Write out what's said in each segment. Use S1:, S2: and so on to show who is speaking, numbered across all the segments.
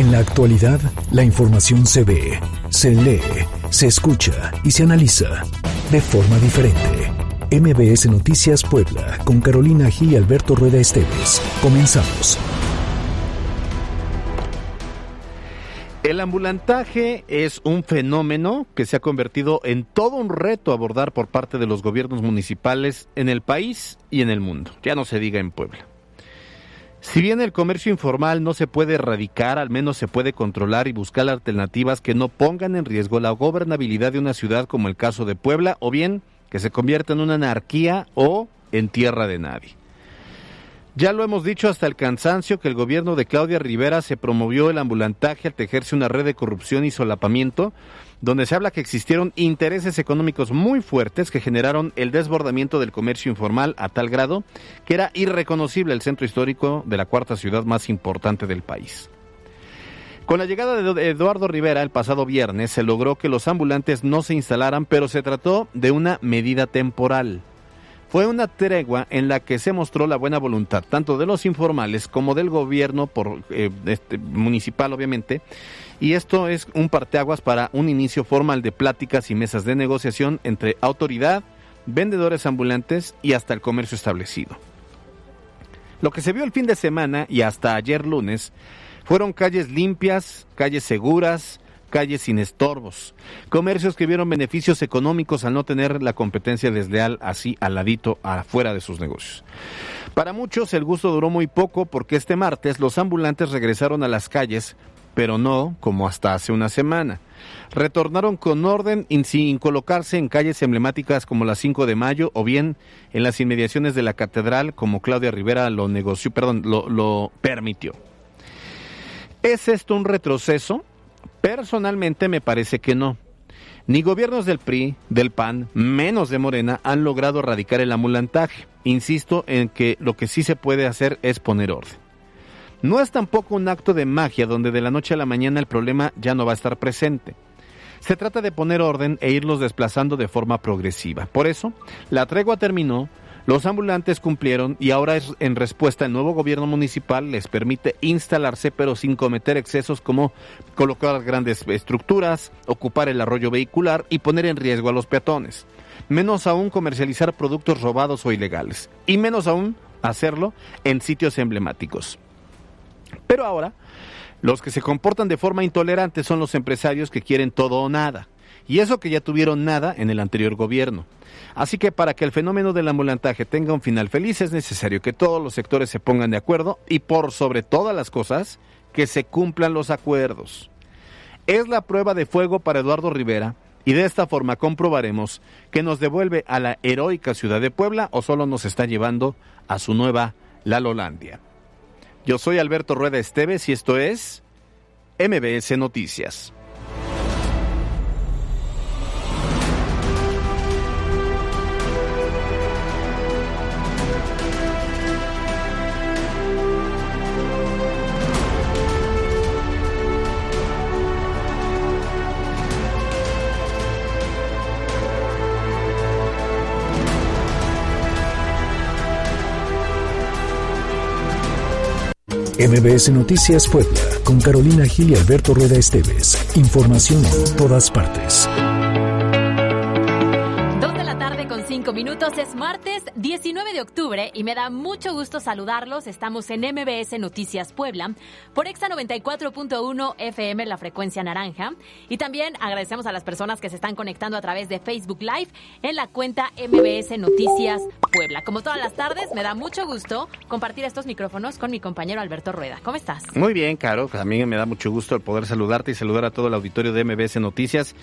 S1: En la actualidad, la información se ve, se lee, se escucha y se analiza de forma diferente. MBS Noticias Puebla, con Carolina Gil y Alberto Rueda Esteves. Comenzamos.
S2: El ambulantaje es un fenómeno que se ha convertido en todo un reto abordar por parte de los gobiernos municipales en el país y en el mundo. Ya no se diga en Puebla. Si bien el comercio informal no se puede erradicar, al menos se puede controlar y buscar alternativas que no pongan en riesgo la gobernabilidad de una ciudad como el caso de Puebla o bien que se convierta en una anarquía o en tierra de nadie. Ya lo hemos dicho hasta el cansancio que el gobierno de Claudia Rivera se promovió el ambulantaje al tejerse una red de corrupción y solapamiento, donde se habla que existieron intereses económicos muy fuertes que generaron el desbordamiento del comercio informal a tal grado que era irreconocible el centro histórico de la cuarta ciudad más importante del país. Con la llegada de Eduardo Rivera el pasado viernes se logró que los ambulantes no se instalaran, pero se trató de una medida temporal. Fue una tregua en la que se mostró la buena voluntad tanto de los informales como del gobierno por, eh, este, municipal, obviamente, y esto es un parteaguas para un inicio formal de pláticas y mesas de negociación entre autoridad, vendedores ambulantes y hasta el comercio establecido. Lo que se vio el fin de semana y hasta ayer lunes fueron calles limpias, calles seguras, calles sin estorbos, comercios que vieron beneficios económicos al no tener la competencia desleal así al ladito afuera de sus negocios. Para muchos el gusto duró muy poco porque este martes los ambulantes regresaron a las calles, pero no como hasta hace una semana. Retornaron con orden sin colocarse en calles emblemáticas como la 5 de mayo o bien en las inmediaciones de la catedral como Claudia Rivera lo negoció, perdón, lo, lo permitió. ¿Es esto un retroceso? Personalmente me parece que no. Ni gobiernos del PRI, del PAN, menos de Morena han logrado erradicar el amulantaje. Insisto en que lo que sí se puede hacer es poner orden. No es tampoco un acto de magia donde de la noche a la mañana el problema ya no va a estar presente. Se trata de poner orden e irlos desplazando de forma progresiva. Por eso, la tregua terminó, los ambulantes cumplieron y ahora en respuesta el nuevo gobierno municipal les permite instalarse pero sin cometer excesos como colocar grandes estructuras, ocupar el arroyo vehicular y poner en riesgo a los peatones. Menos aún comercializar productos robados o ilegales. Y menos aún hacerlo en sitios emblemáticos. Pero ahora, los que se comportan de forma intolerante son los empresarios que quieren todo o nada. Y eso que ya tuvieron nada en el anterior gobierno. Así que para que el fenómeno del ambulantaje tenga un final feliz es necesario que todos los sectores se pongan de acuerdo y por sobre todas las cosas, que se cumplan los acuerdos. Es la prueba de fuego para Eduardo Rivera y de esta forma comprobaremos que nos devuelve a la heroica ciudad de Puebla o solo nos está llevando a su nueva Lalolandia. Yo soy Alberto Rueda Esteves y esto es MBS Noticias.
S1: MBS Noticias Puebla, con Carolina Gil y Alberto Rueda Esteves. Información en todas partes.
S3: Cinco minutos, es martes 19 de octubre y me da mucho gusto saludarlos. Estamos en MBS Noticias Puebla por Exa 94.1 FM, la frecuencia naranja. Y también agradecemos a las personas que se están conectando a través de Facebook Live en la cuenta MBS Noticias Puebla. Como todas las tardes, me da mucho gusto compartir estos micrófonos con mi compañero Alberto Rueda. ¿Cómo estás?
S2: Muy bien, Caro. También me da mucho gusto el poder saludarte y saludar a todo el auditorio de MBS Noticias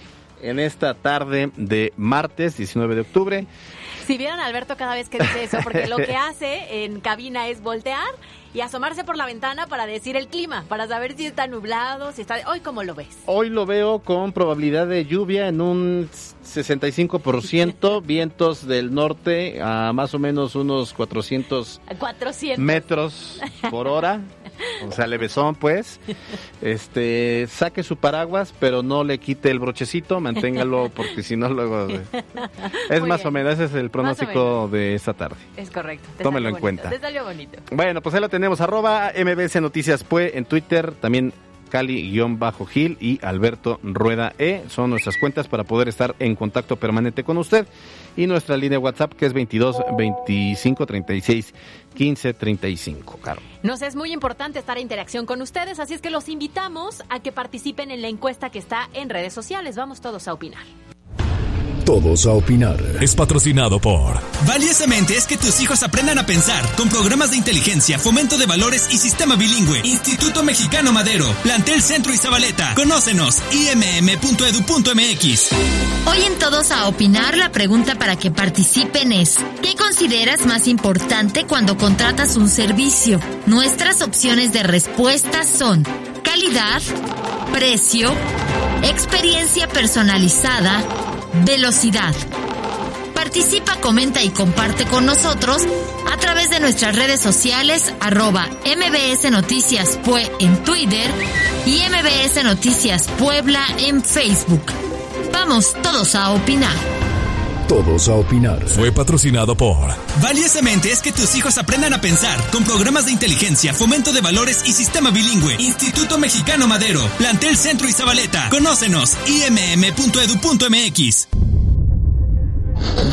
S2: en esta tarde de martes 19 de octubre.
S3: Si vieran a Alberto cada vez que dice eso, porque lo que hace en cabina es voltear y asomarse por la ventana para decir el clima, para saber si está nublado, si está... Hoy, ¿cómo lo ves?
S2: Hoy lo veo con probabilidad de lluvia en un 65%, vientos del norte a más o menos unos 400,
S3: 400.
S2: metros por hora. O sea, levesón, pues. Este, saque su paraguas, pero no le quite el brochecito, manténgalo, porque si no, luego. Es
S3: Muy
S2: más
S3: bien.
S2: o menos, ese es el pronóstico de esta tarde.
S3: Es correcto. te
S2: Tómelo en
S3: bonito,
S2: cuenta.
S3: Te salió bonito.
S2: Bueno, pues ahí lo tenemos, arroba MBS Noticias Pue en Twitter, también Cali-Gil y Alberto Rueda E. Son nuestras cuentas para poder estar en contacto permanente con usted. Y nuestra línea WhatsApp que es 22 25 36 15 35. Caro.
S3: Nos es muy importante estar en interacción con ustedes, así es que los invitamos a que participen en la encuesta que está en redes sociales. Vamos todos a opinar.
S1: Todos a opinar.
S4: Es patrocinado por.
S5: Valiosamente es que tus hijos aprendan a pensar con programas de inteligencia, fomento de valores y sistema bilingüe. Instituto Mexicano Madero, Plantel Centro y Zabaleta. Conócenos, imm.edu.mx.
S6: Hoy en Todos a opinar, la pregunta para que participen es: ¿Qué consideras más importante cuando contratas un servicio? Nuestras opciones de respuesta son calidad, precio, experiencia personalizada, velocidad. Participa, comenta y comparte con nosotros a través de nuestras redes sociales arroba MBS Noticias Pue en Twitter y MBS Noticias Puebla en Facebook. Vamos todos a opinar.
S1: Todos a opinar.
S4: Fue patrocinado por.
S5: Valiosamente es que tus hijos aprendan a pensar con programas de inteligencia, fomento de valores y sistema bilingüe. Instituto Mexicano Madero, Plantel Centro y Zabaleta. Conócenos, imm.edu.mx.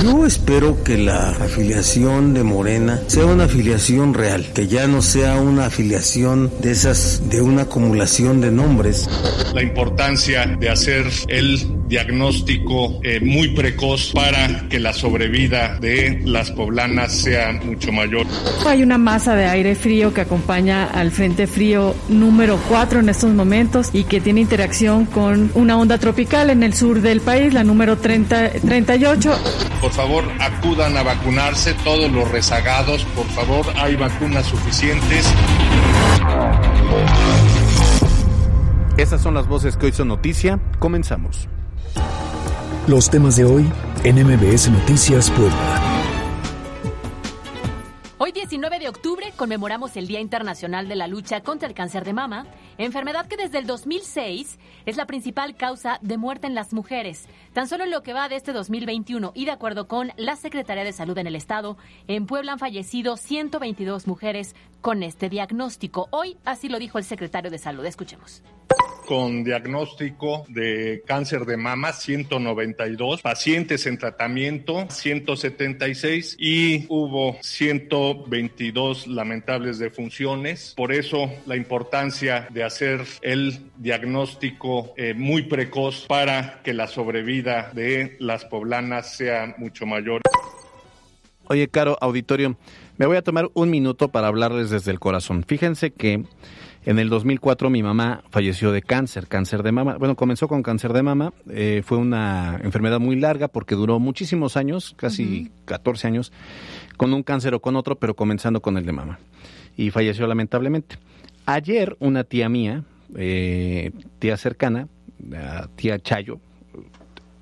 S7: Yo espero que la afiliación de Morena sea una afiliación real, que ya no sea una afiliación de esas, de una acumulación de nombres.
S8: La importancia de hacer el diagnóstico eh, muy precoz para que la sobrevida de las poblanas sea mucho mayor.
S9: Hay una masa de aire frío que acompaña al Frente Frío número 4 en estos momentos y que tiene interacción con una onda tropical en el sur del país, la número 30, 38.
S8: Por favor, acudan a vacunarse todos los rezagados. Por favor, hay vacunas suficientes.
S2: Esas son las voces que hoy son noticia. Comenzamos.
S1: Los temas de hoy en MBS Noticias Puebla.
S3: Hoy 19 de octubre conmemoramos el Día Internacional de la Lucha contra el Cáncer de Mama, enfermedad que desde el 2006 es la principal causa de muerte en las mujeres. Tan solo en lo que va de este 2021 y de acuerdo con la Secretaría de Salud en el Estado, en Puebla han fallecido 122 mujeres con este diagnóstico. Hoy así lo dijo el secretario de Salud. Escuchemos
S8: con diagnóstico de cáncer de mama, 192, pacientes en tratamiento, 176 y hubo 122 lamentables defunciones. Por eso la importancia de hacer el diagnóstico eh, muy precoz para que la sobrevida de las poblanas sea mucho mayor.
S2: Oye, Caro, auditorio, me voy a tomar un minuto para hablarles desde el corazón. Fíjense que en el 2004 mi mamá falleció de cáncer, cáncer de mama. Bueno, comenzó con cáncer de mama. Eh, fue una enfermedad muy larga porque duró muchísimos años, casi 14 años, con un cáncer o con otro, pero comenzando con el de mama. Y falleció lamentablemente. Ayer una tía mía, eh, tía cercana, la tía Chayo,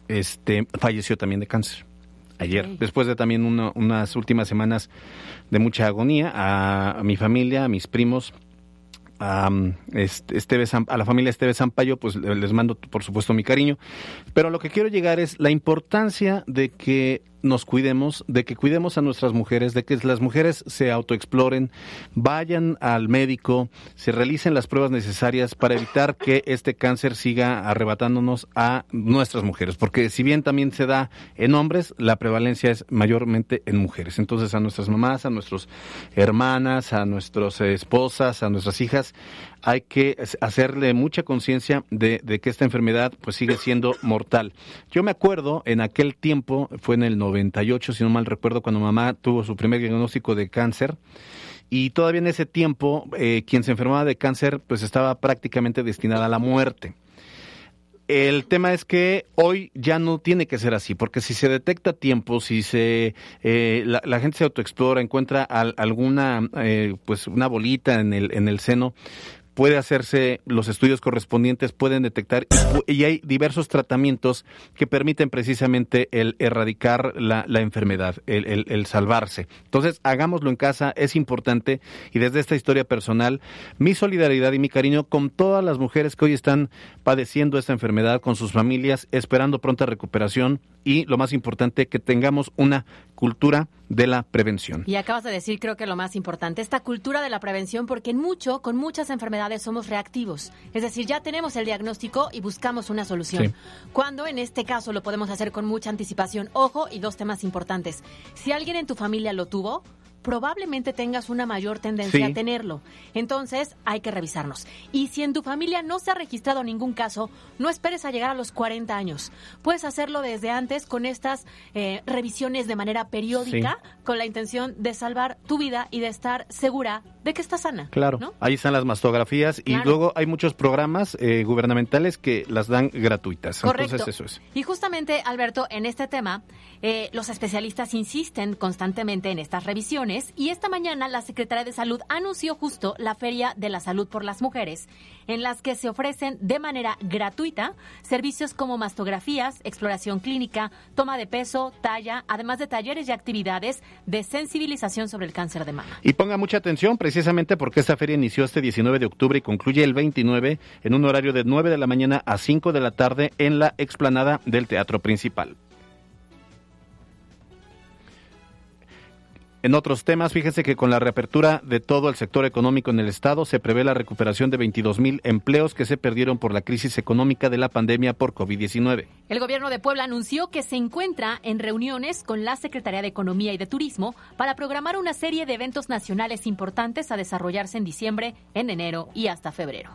S2: este, falleció también de cáncer. Ayer, después de también unas últimas semanas de mucha agonía, a, a mi familia, a mis primos, a, este, a la familia Esteve Sampaio, pues les mando por supuesto mi cariño. Pero lo que quiero llegar es la importancia de que nos cuidemos, de que cuidemos a nuestras mujeres, de que las mujeres se autoexploren, vayan al médico, se realicen las pruebas necesarias para evitar que este cáncer siga arrebatándonos a nuestras mujeres, porque si bien también se da en hombres, la prevalencia es mayormente en mujeres. Entonces a nuestras mamás, a nuestras hermanas, a nuestras esposas, a nuestras hijas, hay que hacerle mucha conciencia de, que esta enfermedad pues sigue siendo mortal. Yo me acuerdo en aquel tiempo, fue en el 98, si no mal recuerdo, cuando mamá tuvo su primer diagnóstico de cáncer. Y todavía en ese tiempo, eh, quien se enfermaba de cáncer, pues estaba prácticamente destinada a la muerte. El tema es que hoy ya no tiene que ser así, porque si se detecta tiempo, si se eh, la, gente se autoexplora, encuentra alguna eh, pues una bolita en el en el seno, puede hacerse los estudios correspondientes, pueden detectar y, hay diversos tratamientos que permiten precisamente el erradicar la, enfermedad, el, el, salvarse. Entonces, hagámoslo en casa, es importante y desde esta historia personal, mi solidaridad y mi cariño con todas las mujeres que hoy están padeciendo esta enfermedad, con sus familias, esperando pronta recuperación y lo más importante, que tengamos una cultura de la prevención.
S3: Y acabas de decir, creo que lo más importante, esta cultura de la prevención, porque en mucho, con muchas enfermedades somos reactivos. Es decir, ya tenemos el diagnóstico y buscamos una solución.
S2: Sí.
S3: Cuando en este caso lo podemos hacer con mucha anticipación. Ojo, y dos temas importantes. Si alguien en tu familia lo tuvo, probablemente tengas una mayor tendencia
S2: Sí.
S3: a tenerlo. Entonces, hay que revisarnos. Y si en tu familia no se ha registrado ningún caso, no esperes a llegar a los 40 años. Puedes hacerlo desde antes con estas eh, revisiones de manera periódica, con la intención de salvar tu vida y de estar segura de que estás sana.
S2: Claro,
S3: ¿no?
S2: ahí están las mastografías y luego hay muchos programas eh, gubernamentales que las dan gratuitas.
S3: Correcto.
S2: Entonces eso es.
S3: Y justamente, Alberto, en este tema, eh, los especialistas insisten constantemente en estas revisiones y esta mañana la Secretaría de Salud anunció justo la Feria de la Salud por las Mujeres, en las que se ofrecen de manera gratuita servicios como mastografías, exploración clínica, toma de peso, talla, además de talleres y actividades de sensibilización sobre el cáncer de mama.
S2: Y ponga mucha atención precisamente porque esta feria inició este 19 de octubre y concluye el 29 en un horario de 9 de la mañana a 5 de la tarde en la explanada del Teatro Principal. En otros temas, fíjese que con la reapertura de todo el sector económico en el Estado se prevé la recuperación de 22 mil empleos que se perdieron por la crisis económica de la pandemia por COVID-19.
S3: El gobierno de Puebla anunció que se encuentra en reuniones con la Secretaría de Economía y de Turismo para programar una serie de eventos nacionales importantes a desarrollarse en diciembre, en enero y hasta febrero.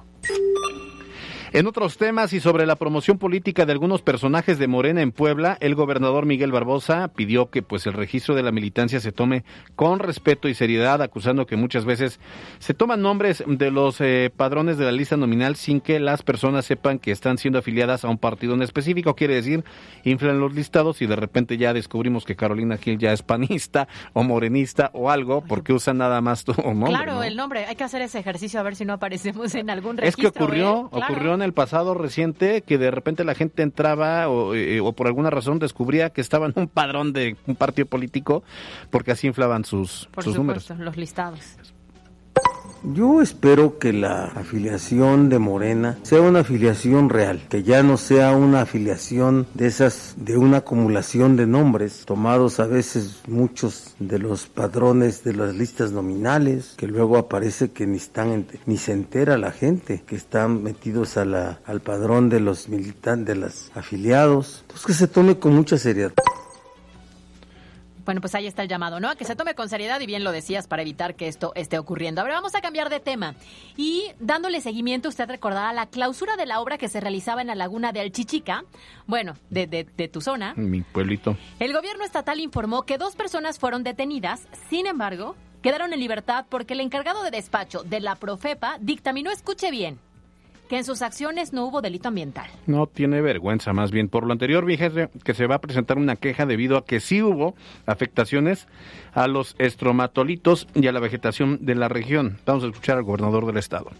S2: En otros temas y sobre la promoción política de algunos personajes de Morena en Puebla, el gobernador Miguel Barbosa pidió que pues el registro de la militancia se tome con respeto y seriedad, acusando que muchas veces se toman nombres de los eh, padrones de la lista nominal sin que las personas sepan que están siendo afiliadas a un partido en específico, quiere decir, inflan los listados y de repente ya descubrimos que Carolina Gil ya es panista o morenista o algo porque usan nada más tu nombre.
S3: claro,
S2: ¿no?
S3: el nombre. Hay que hacer ese ejercicio a ver si no aparecemos en algún
S2: Es que
S3: registro.
S2: ocurrió,
S3: ¿eh? Claro.
S2: En el pasado reciente que de repente la gente entraba o, eh, o por alguna razón descubría que estaba en un padrón de un partido político porque así inflaban sus,
S3: Por
S2: sus
S3: supuesto,
S2: números.
S3: los listados.
S7: Yo espero que la afiliación de Morena sea una afiliación real, que ya no sea una afiliación de esas, de una acumulación de nombres, tomados a veces muchos de los padrones de las listas nominales, que luego aparece que ni están, ni se entera la gente, que están metidos a la, al padrón de los militantes, de los afiliados. Entonces que se tome con mucha seriedad.
S3: Bueno, pues ahí está el llamado, ¿no? A que se tome con seriedad y bien lo decías para evitar que esto esté ocurriendo. Ahora vamos a cambiar de tema. Y dándole seguimiento, usted recordará la clausura de la obra que se realizaba en la laguna de Alchichica, bueno, de, de, de tu zona.
S2: Mi pueblito.
S3: El gobierno estatal informó que dos personas fueron detenidas, sin embargo, quedaron en libertad porque el encargado de despacho de la Profepa dictaminó, escuche bien, que en sus acciones no hubo delito ambiental.
S2: No tiene vergüenza, más bien. Por lo anterior, fíjese que se va a presentar una queja debido a que sí hubo afectaciones a los estromatolitos y a la vegetación de la región. Vamos a escuchar al gobernador del estado.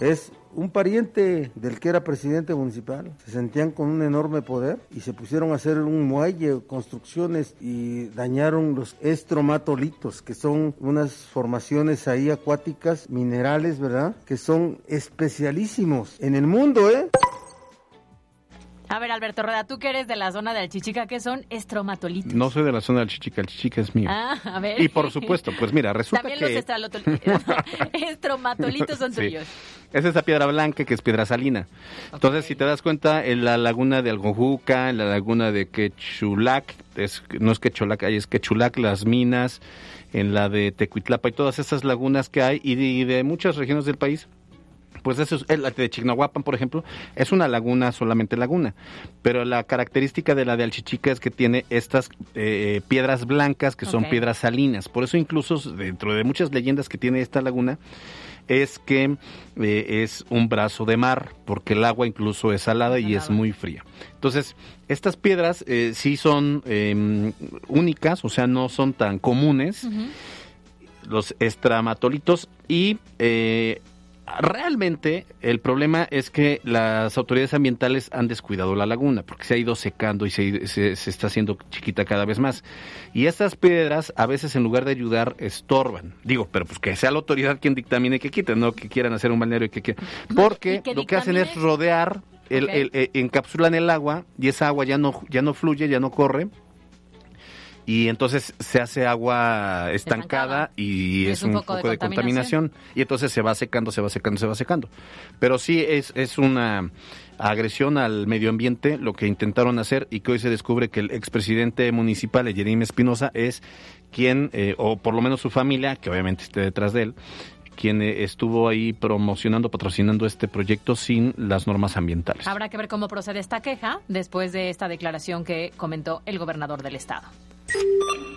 S7: Es un pariente del que era presidente municipal. Se sentían con un enorme poder y se pusieron a hacer un muelle, construcciones y dañaron los estromatolitos, que son unas formaciones ahí acuáticas, minerales, ¿verdad? Que son especialísimos en el mundo, ¿eh?
S3: A ver, Alberto Rueda, tú que eres de la zona de Alchichica, ¿qué son estromatolitos?
S2: No soy de la zona del Chichica, el Chichica es mío.
S3: Ah, a ver.
S2: Y por supuesto, pues mira, resulta
S3: También
S2: que...
S3: los estralotol- estromatolitos son
S2: Sí.
S3: tuyos.
S2: Es esa piedra blanca que es piedra salina. Entonces, si te das cuenta, en la laguna de Algojuca, en la laguna de Quechulac, es, no es Quecholac, ahí es Quechulac, las minas, en la de Tecuitlapa y todas esas lagunas que hay y de, y de muchas regiones del país, pues eso es, la de Chignahuapan, por ejemplo, es una laguna, solamente laguna. Pero la característica de la de Alchichica es que tiene estas eh, piedras blancas que son piedras salinas. Por eso incluso dentro de muchas leyendas que tiene esta laguna, es que eh, es un brazo de mar, porque el agua incluso es salada y es muy fría. Entonces, estas piedras eh, sí son eh, únicas, o sea, no son tan comunes, los estramatolitos, y eh, realmente el problema es que las autoridades ambientales han descuidado la laguna, porque se ha ido secando y se, se- se está haciendo chiquita cada vez más. Y estas piedras a veces en lugar de ayudar estorban. Digo, pero pues que sea la autoridad quien dictamine que quiten, no que quieran hacer un balneario y que quieran. Porque
S3: que
S2: lo que hacen es rodear, el,
S3: Ok.
S2: el- eh, encapsulan el agua y esa agua ya no, ya no fluye, ya no corre y entonces se hace agua estancada, y es, un, poco, de, contaminación. y entonces se va secando, se va secando, se va secando. Pero sí es, es una agresión al medio ambiente lo que intentaron hacer y que hoy se descubre que el expresidente municipal, Jeremy Espinosa, es quien, eh, o por lo menos su familia, que obviamente esté detrás de él, quien eh, estuvo ahí promocionando, patrocinando este proyecto sin las normas ambientales.
S3: Habrá que ver cómo procede esta queja después de esta declaración que comentó el gobernador del estado.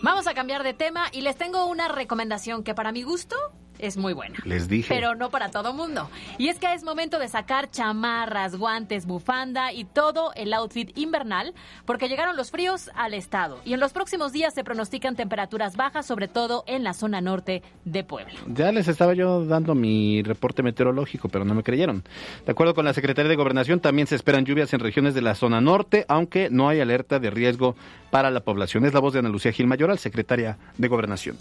S3: Vamos a cambiar de tema y les tengo una recomendación que para mi gusto es muy buena.
S2: Les dije.
S3: Pero no para todo mundo. Y es que es momento de sacar chamarras, guantes, bufanda y todo el outfit invernal, porque llegaron los fríos al estado. Y en los próximos días se pronostican temperaturas bajas, sobre todo en la zona norte de Puebla.
S2: Ya les estaba yo dando mi reporte meteorológico, pero no me creyeron. De acuerdo con la Secretaría de Gobernación, también se esperan lluvias en regiones de la zona norte, aunque no hay alerta de riesgo para la población. Es la voz de Ana Lucía Gil Mayoral, secretaria de Gobernación.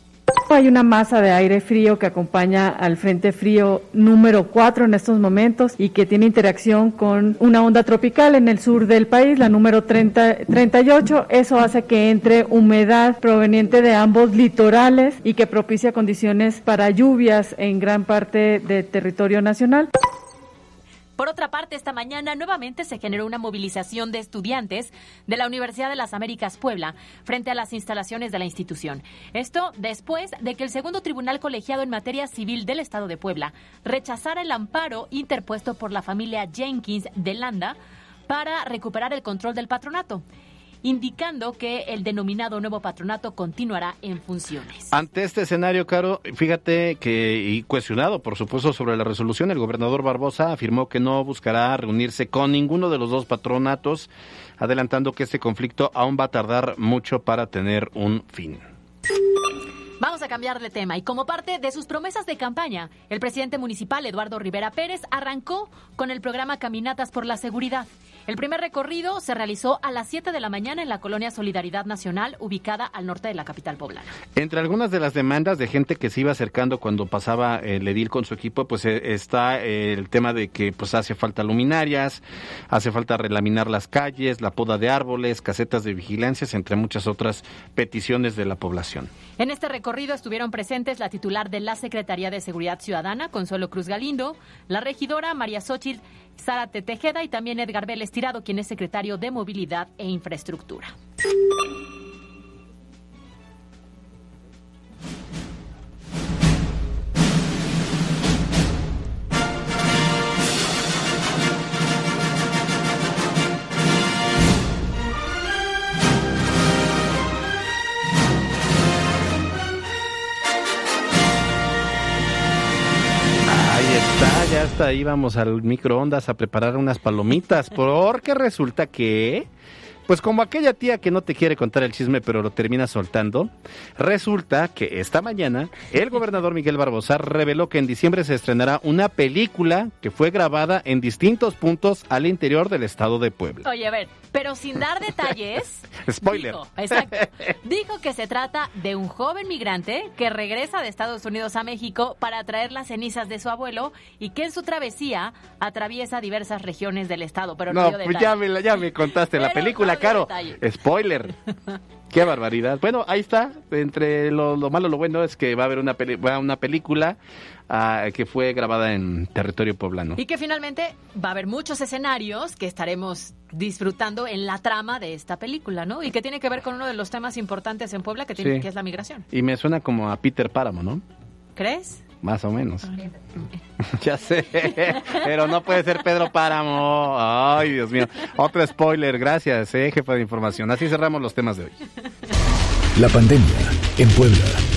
S9: Hay una masa de aire frío que acompaña al Frente Frío número 4 en estos momentos y que tiene interacción con una onda tropical en el sur del país, la número 30, 38. Eso hace que entre humedad proveniente de ambos litorales y que propicia condiciones para lluvias en gran parte del territorio nacional.
S3: Por otra parte, esta mañana nuevamente se generó una movilización de estudiantes de la Universidad de las Américas Puebla frente a las instalaciones de la institución. Esto después de que el segundo tribunal colegiado en materia civil del Estado de Puebla rechazara el amparo interpuesto por la familia Jenkins de Landa para recuperar el control del patronato indicando que el denominado nuevo patronato continuará en funciones.
S2: Ante este escenario, Caro, fíjate que, y cuestionado, por supuesto, sobre la resolución, el gobernador Barbosa afirmó que no buscará reunirse con ninguno de los dos patronatos, adelantando que este conflicto aún va a tardar mucho para tener un fin.
S3: Vamos a cambiar de tema y como parte de sus promesas de campaña, el presidente municipal Eduardo Rivera Pérez arrancó con el programa Caminatas por la Seguridad. El primer recorrido se realizó a las 7 de la mañana en la colonia Solidaridad Nacional, ubicada al norte de la capital poblana.
S2: Entre algunas de las demandas de gente que se iba acercando cuando pasaba el edil con su equipo, pues eh, está el tema de que pues hace falta luminarias, hace falta relaminar las calles, la poda de árboles, casetas de vigilancias, entre muchas otras peticiones de la población.
S3: En este recorrido estuvieron presentes la titular de la Secretaría de Seguridad Ciudadana, Consuelo Cruz Galindo, la regidora María Xochitl Zárate Tejeda y también Edgar Vélez Tirado, quien es secretario de Movilidad e Infraestructura.
S2: Hasta íbamos al microondas a preparar unas palomitas, porque resulta que pues como aquella tía que no te quiere contar el chisme pero lo termina soltando, resulta que esta mañana el gobernador Miguel Barbosa reveló que en diciembre se estrenará una película que fue grabada en distintos puntos al interior del estado de Puebla.
S3: Oye, a ver, pero sin dar detalles.
S2: Spoiler.
S3: Dijo, exacto. Dijo que se trata de un joven migrante que regresa de Estados Unidos a México para traer las cenizas de su abuelo y que en su travesía atraviesa diversas regiones del estado. Pero no,
S2: no pues ya me, ya me contaste la película caro. Spoiler. Qué barbaridad. Bueno, ahí está. Entre lo, malo y lo bueno es que va a haber una, una película ah, que fue grabada en territorio poblano.
S3: Y que finalmente va a haber muchos escenarios que estaremos disfrutando en la trama de esta película, ¿no? Y que tiene que ver con uno de los temas importantes en Puebla, que, tiene, que es la migración.
S2: Y me suena como a Peter Páramo, ¿no?
S3: ¿Crees?
S2: Más o menos. ya sé, pero no puede ser Pedro Páramo. Ay, Dios mío. Otro spoiler, gracias, eh, jefa de información. Así cerramos los temas de hoy.
S1: La pandemia en Puebla.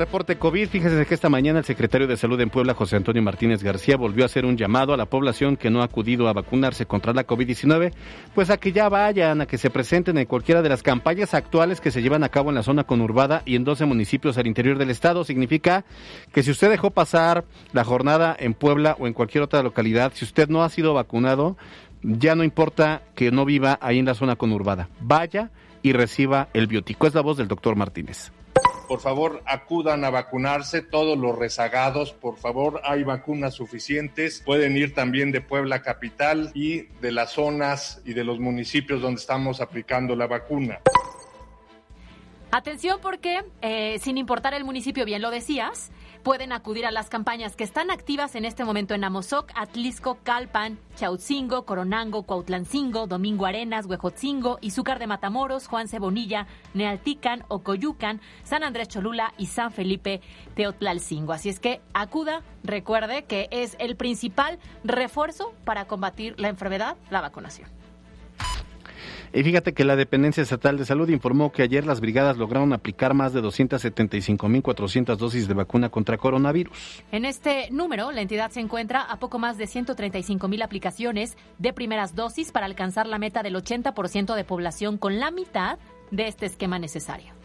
S2: Reporte COVID, fíjese que esta mañana el secretario de Salud en Puebla, José Antonio Martínez García, volvió a hacer un llamado a la población que no ha acudido a vacunarse contra la COVID-19, pues a que ya vayan, a que se presenten en cualquiera de las campañas actuales que se llevan a cabo en la zona conurbada y en 12 municipios al interior del estado. Significa que si usted dejó pasar la jornada en Puebla o en cualquier otra localidad, si usted no ha sido vacunado, ya no importa que no viva ahí en la zona conurbada. Vaya y reciba el biótico. Es la voz del doctor Martínez.
S8: Por favor acudan a vacunarse, todos los rezagados, por favor, hay vacunas suficientes, pueden ir también de Puebla Capital y de las zonas y de los municipios donde estamos aplicando la vacuna.
S3: Atención porque, eh, sin importar el municipio, bien lo decías, pueden acudir a las campañas que están activas en este momento en Amozoc, Atlisco, Calpan, Chautzingo, Coronango, Cuautlancingo, Domingo Arenas, Huejotzingo, Izúcar de Matamoros, Juan Cebonilla, Nealtican, Ocoyucan, San Andrés Cholula y San Felipe Teotlalcingo. Así es que acuda, recuerde que es el principal refuerzo para combatir la enfermedad, la vacunación.
S2: Y fíjate que la Dependencia Estatal de Salud informó que ayer las brigadas lograron aplicar más de 275.400 dosis de vacuna contra coronavirus.
S3: En este número, la entidad se encuentra a poco más de 135.000 aplicaciones de primeras dosis para alcanzar la meta del 80% de población con la mitad de este esquema necesario.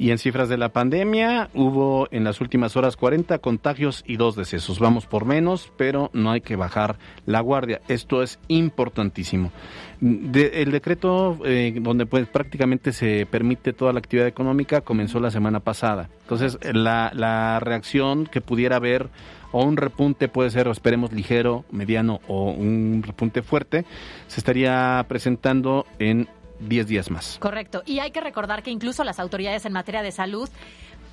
S2: Y en cifras de la pandemia, hubo en las últimas horas 40 contagios y dos decesos. Vamos por menos, pero no hay que bajar la guardia. Esto es importantísimo. el decreto eh, donde pues prácticamente se permite toda la actividad económica comenzó la semana pasada. Entonces, la, la reacción que pudiera haber o un repunte puede ser, esperemos, ligero, mediano o un repunte fuerte, se estaría presentando en 10 días más.
S3: Correcto. Y hay que recordar que incluso las autoridades en materia de salud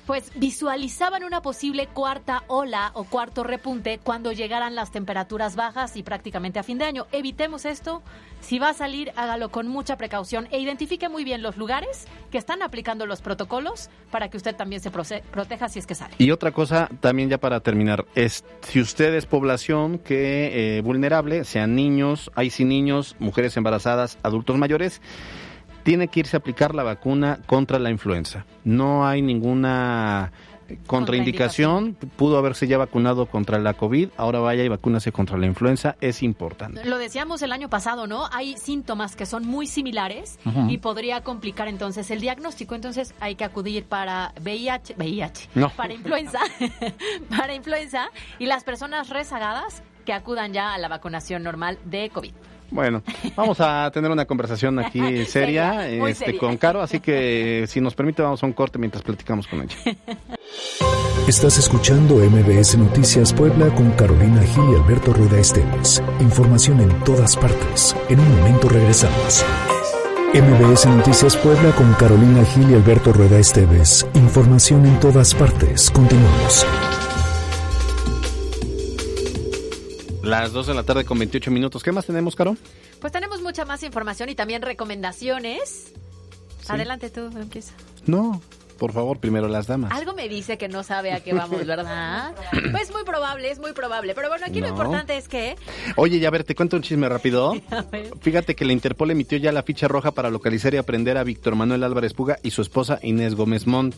S3: pues visualizaban una posible cuarta ola o cuarto repunte cuando llegaran las temperaturas bajas y prácticamente a fin de año. Evitemos esto. Si va a salir, hágalo con mucha precaución e identifique muy bien los lugares que están aplicando los protocolos para que usted también se proteja si es que sale.
S2: Y otra cosa, también ya para terminar, es si usted es población que eh, vulnerable, sean niños, hay sin niños, mujeres embarazadas, adultos mayores, tiene que irse a aplicar la vacuna contra la influenza. No hay ninguna contraindicación, pudo haberse ya vacunado contra la COVID, ahora vaya y vacúnase contra la influenza, es importante.
S3: Lo decíamos el año pasado, ¿no? Hay síntomas que son muy similares y podría complicar entonces el diagnóstico, entonces hay que acudir para VIH, VIH, no. para influenza, para influenza y las personas rezagadas que acudan ya a la vacunación normal de COVID.
S2: Bueno, vamos a tener una conversación aquí seria, este, con Caro, así que si nos permite vamos a un corte mientras platicamos con ella.
S1: Estás escuchando MBS Noticias Puebla con Carolina Gil y Alberto Rueda Esteves. Información en todas partes. En un momento regresamos. MBS Noticias Puebla con Carolina Gil y Alberto Rueda Esteves. Información en todas partes. Continuamos.
S2: Las 2 de la tarde con 28 minutos. ¿Qué más tenemos, Caro?
S3: Pues tenemos mucha más información y también recomendaciones. Adelante tú, empieza.
S2: No, por favor, primero las damas.
S3: Algo me dice que no sabe a qué vamos, ¿verdad? pues muy probable, es muy probable. Pero bueno, aquí lo importante es que...
S2: Oye, ya ver, te cuento un chisme rápido. Fíjate que la Interpol emitió ya la ficha roja para localizar y aprender a Víctor Manuel Álvarez Puga y su esposa Inés Gómez Montt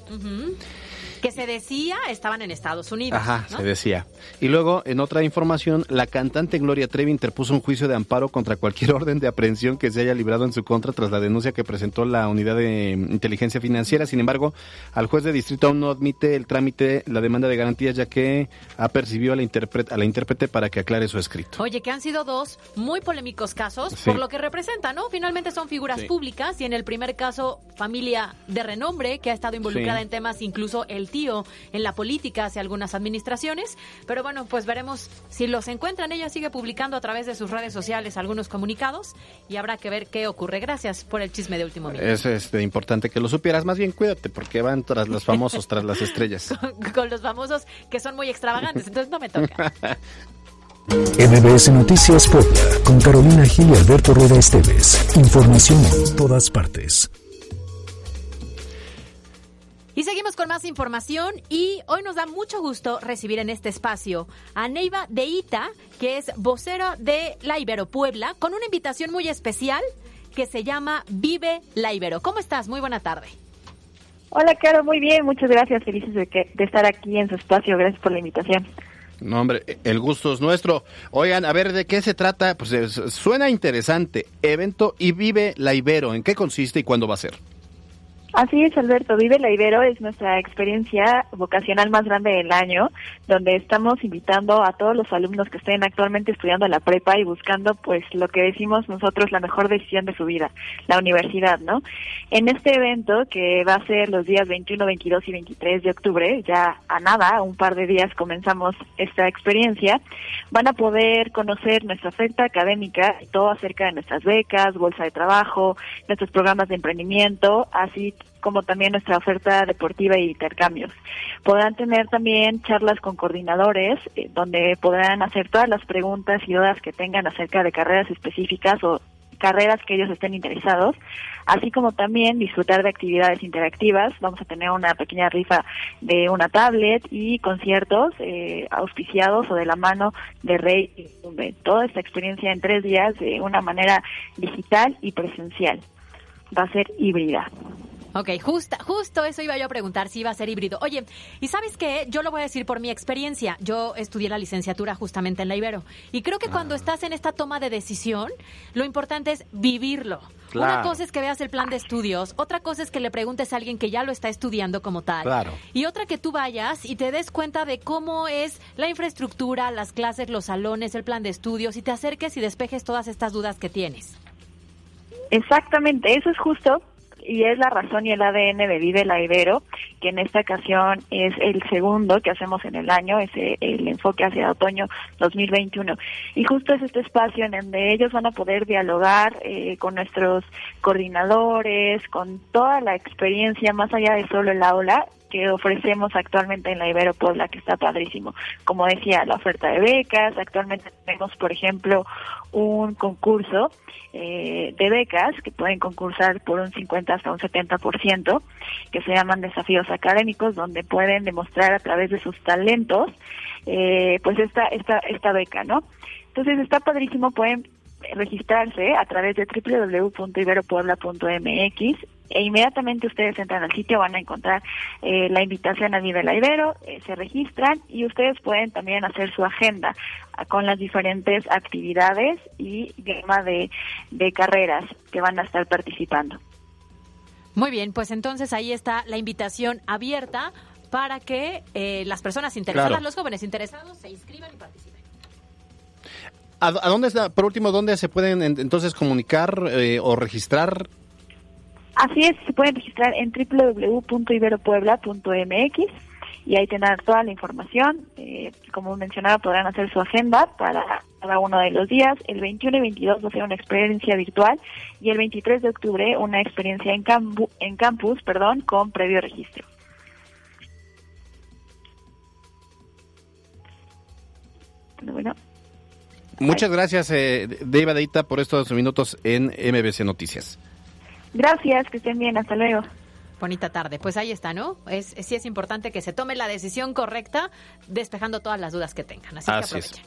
S3: que se decía estaban en Estados Unidos.
S2: Ajá, se decía. Y luego, en otra información, la cantante Gloria Trevi interpuso un juicio de amparo contra cualquier orden de aprehensión que se haya librado en su contra tras la denuncia que presentó la unidad de inteligencia financiera. Sin embargo, al juez de distrito aún no admite el trámite, la demanda de garantías, ya que ha percibido a la, intérprete, a la intérprete para que aclare su escrito.
S3: Oye, que han sido dos muy polémicos casos por lo que representa, ¿no? Finalmente son figuras públicas y en el primer caso, familia de renombre que ha estado involucrada en temas incluso el tío en la política hacia algunas administraciones. Pero bueno, pues veremos si los encuentran. Ella sigue publicando a través de sus redes sociales algunos comunicados y habrá que ver qué ocurre. Gracias por el chisme de último minuto.
S2: Es este, importante que lo supieras. Más bien cuídate porque van tras los famosos, tras las estrellas.
S3: con, los famosos que son muy extravagantes. Entonces no me toca.
S1: MBS Noticias Puebla, con Carolina Gil y Alberto Rueda Esteves. Información en todas partes.
S3: Y seguimos con más información y hoy nos da mucho gusto recibir en este espacio a Neiva de Ita, que es vocera de la Ibero Puebla, con una invitación muy especial que se llama Vive la Ibero. ¿Cómo estás? Muy buena tarde.
S10: Hola, Caro, muy bien, muchas gracias, felices de, que, de estar aquí en su espacio, gracias por la invitación.
S2: No, hombre, el gusto es nuestro. Oigan, a ver, ¿de qué se trata? Pues suena interesante. Evento y vive la Ibero. ¿En qué consiste y cuándo va a ser?
S10: Así es, Alberto. Vive la Ibero es nuestra experiencia vocacional más grande del año, donde estamos invitando a todos los alumnos que estén actualmente estudiando la prepa y buscando, pues, lo que decimos nosotros, la mejor decisión de su vida, la universidad, ¿no? En este evento, que va a ser los días 21, 22 y 23 de octubre, ya a nada, un par de días comenzamos esta experiencia, van a poder conocer nuestra oferta académica, todo acerca de nuestras becas, bolsa de trabajo, nuestros programas de emprendimiento, así como también nuestra oferta deportiva y intercambios. Podrán tener también charlas con coordinadores eh, donde podrán hacer todas las preguntas y dudas que tengan acerca de carreras específicas o carreras que ellos estén interesados, así como también disfrutar de actividades interactivas. Vamos a tener una pequeña rifa de una tablet y conciertos eh, auspiciados o de la mano de Rey. Toda esta experiencia en tres días de una manera digital y presencial. Va a ser híbrida.
S3: Ok, justa, justo eso iba yo a preguntar si iba a ser híbrido. Oye, ¿y sabes qué? Yo lo voy a decir por mi experiencia. Yo estudié la licenciatura justamente en la Ibero. Y creo que cuando ah. estás en esta toma de decisión, lo importante es vivirlo. Una cosa es que veas el plan de estudios, otra cosa es que le preguntes a alguien que ya lo está estudiando como tal.
S2: Claro.
S3: Y otra que tú vayas y te des cuenta de cómo es la infraestructura, las clases, los salones, el plan de estudios y te acerques y despejes todas estas dudas que tienes.
S10: Exactamente, eso es justo y es la razón y el ADN de Vive la Ibero, que en esta ocasión es el segundo que hacemos en el año, es el enfoque hacia otoño 2021. Y justo es este espacio en donde ellos van a poder dialogar eh, con nuestros coordinadores, con toda la experiencia más allá de solo el aula que ofrecemos actualmente en la Ibero Puebla, que está padrísimo. Como decía, la oferta de becas, actualmente tenemos, por ejemplo, un concurso eh, de becas que pueden concursar por un 50 hasta un 70%, que se llaman desafíos académicos, donde pueden demostrar a través de sus talentos, eh, pues esta, esta, esta beca, ¿no? Entonces está padrísimo, pueden registrarse a través de www.iberopuebla.mx e inmediatamente ustedes entran al sitio, van a encontrar eh, la invitación a nivel Ibero, eh, se registran y ustedes pueden también hacer su agenda ah, con las diferentes actividades y gama de, carreras que van a estar participando.
S3: Muy bien, pues entonces ahí está la invitación abierta para que eh, las personas interesadas, los jóvenes interesados, se inscriban y participen.
S2: ¿A, dónde está, por último, dónde se pueden entonces comunicar o registrar
S10: Así es, se pueden registrar en www.iberopuebla.mx y ahí tendrán toda la información. Eh, como mencionaba, podrán hacer su agenda para cada uno de los días. El 21 y 22 va a ser una experiencia virtual y el 23 de octubre una experiencia en, en campus perdón, con previo registro.
S2: Bueno. Muchas gracias, eh, por estos minutos en MBC Noticias.
S10: Gracias, que estén bien, hasta luego.
S3: Bonita tarde. Pues ahí está, ¿no? Es, sí es importante que se tome la decisión correcta, despejando todas las dudas que tengan. Así, que aprovechen.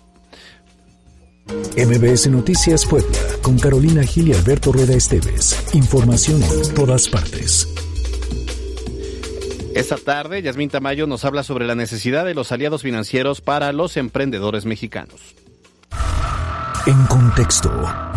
S1: MBS Noticias Puebla, con Carolina Gil y Alberto Rueda Esteves. Información en todas partes.
S2: Esta tarde, Yasmín Tamayo nos habla sobre la necesidad de los aliados financieros para los emprendedores mexicanos.
S1: En contexto.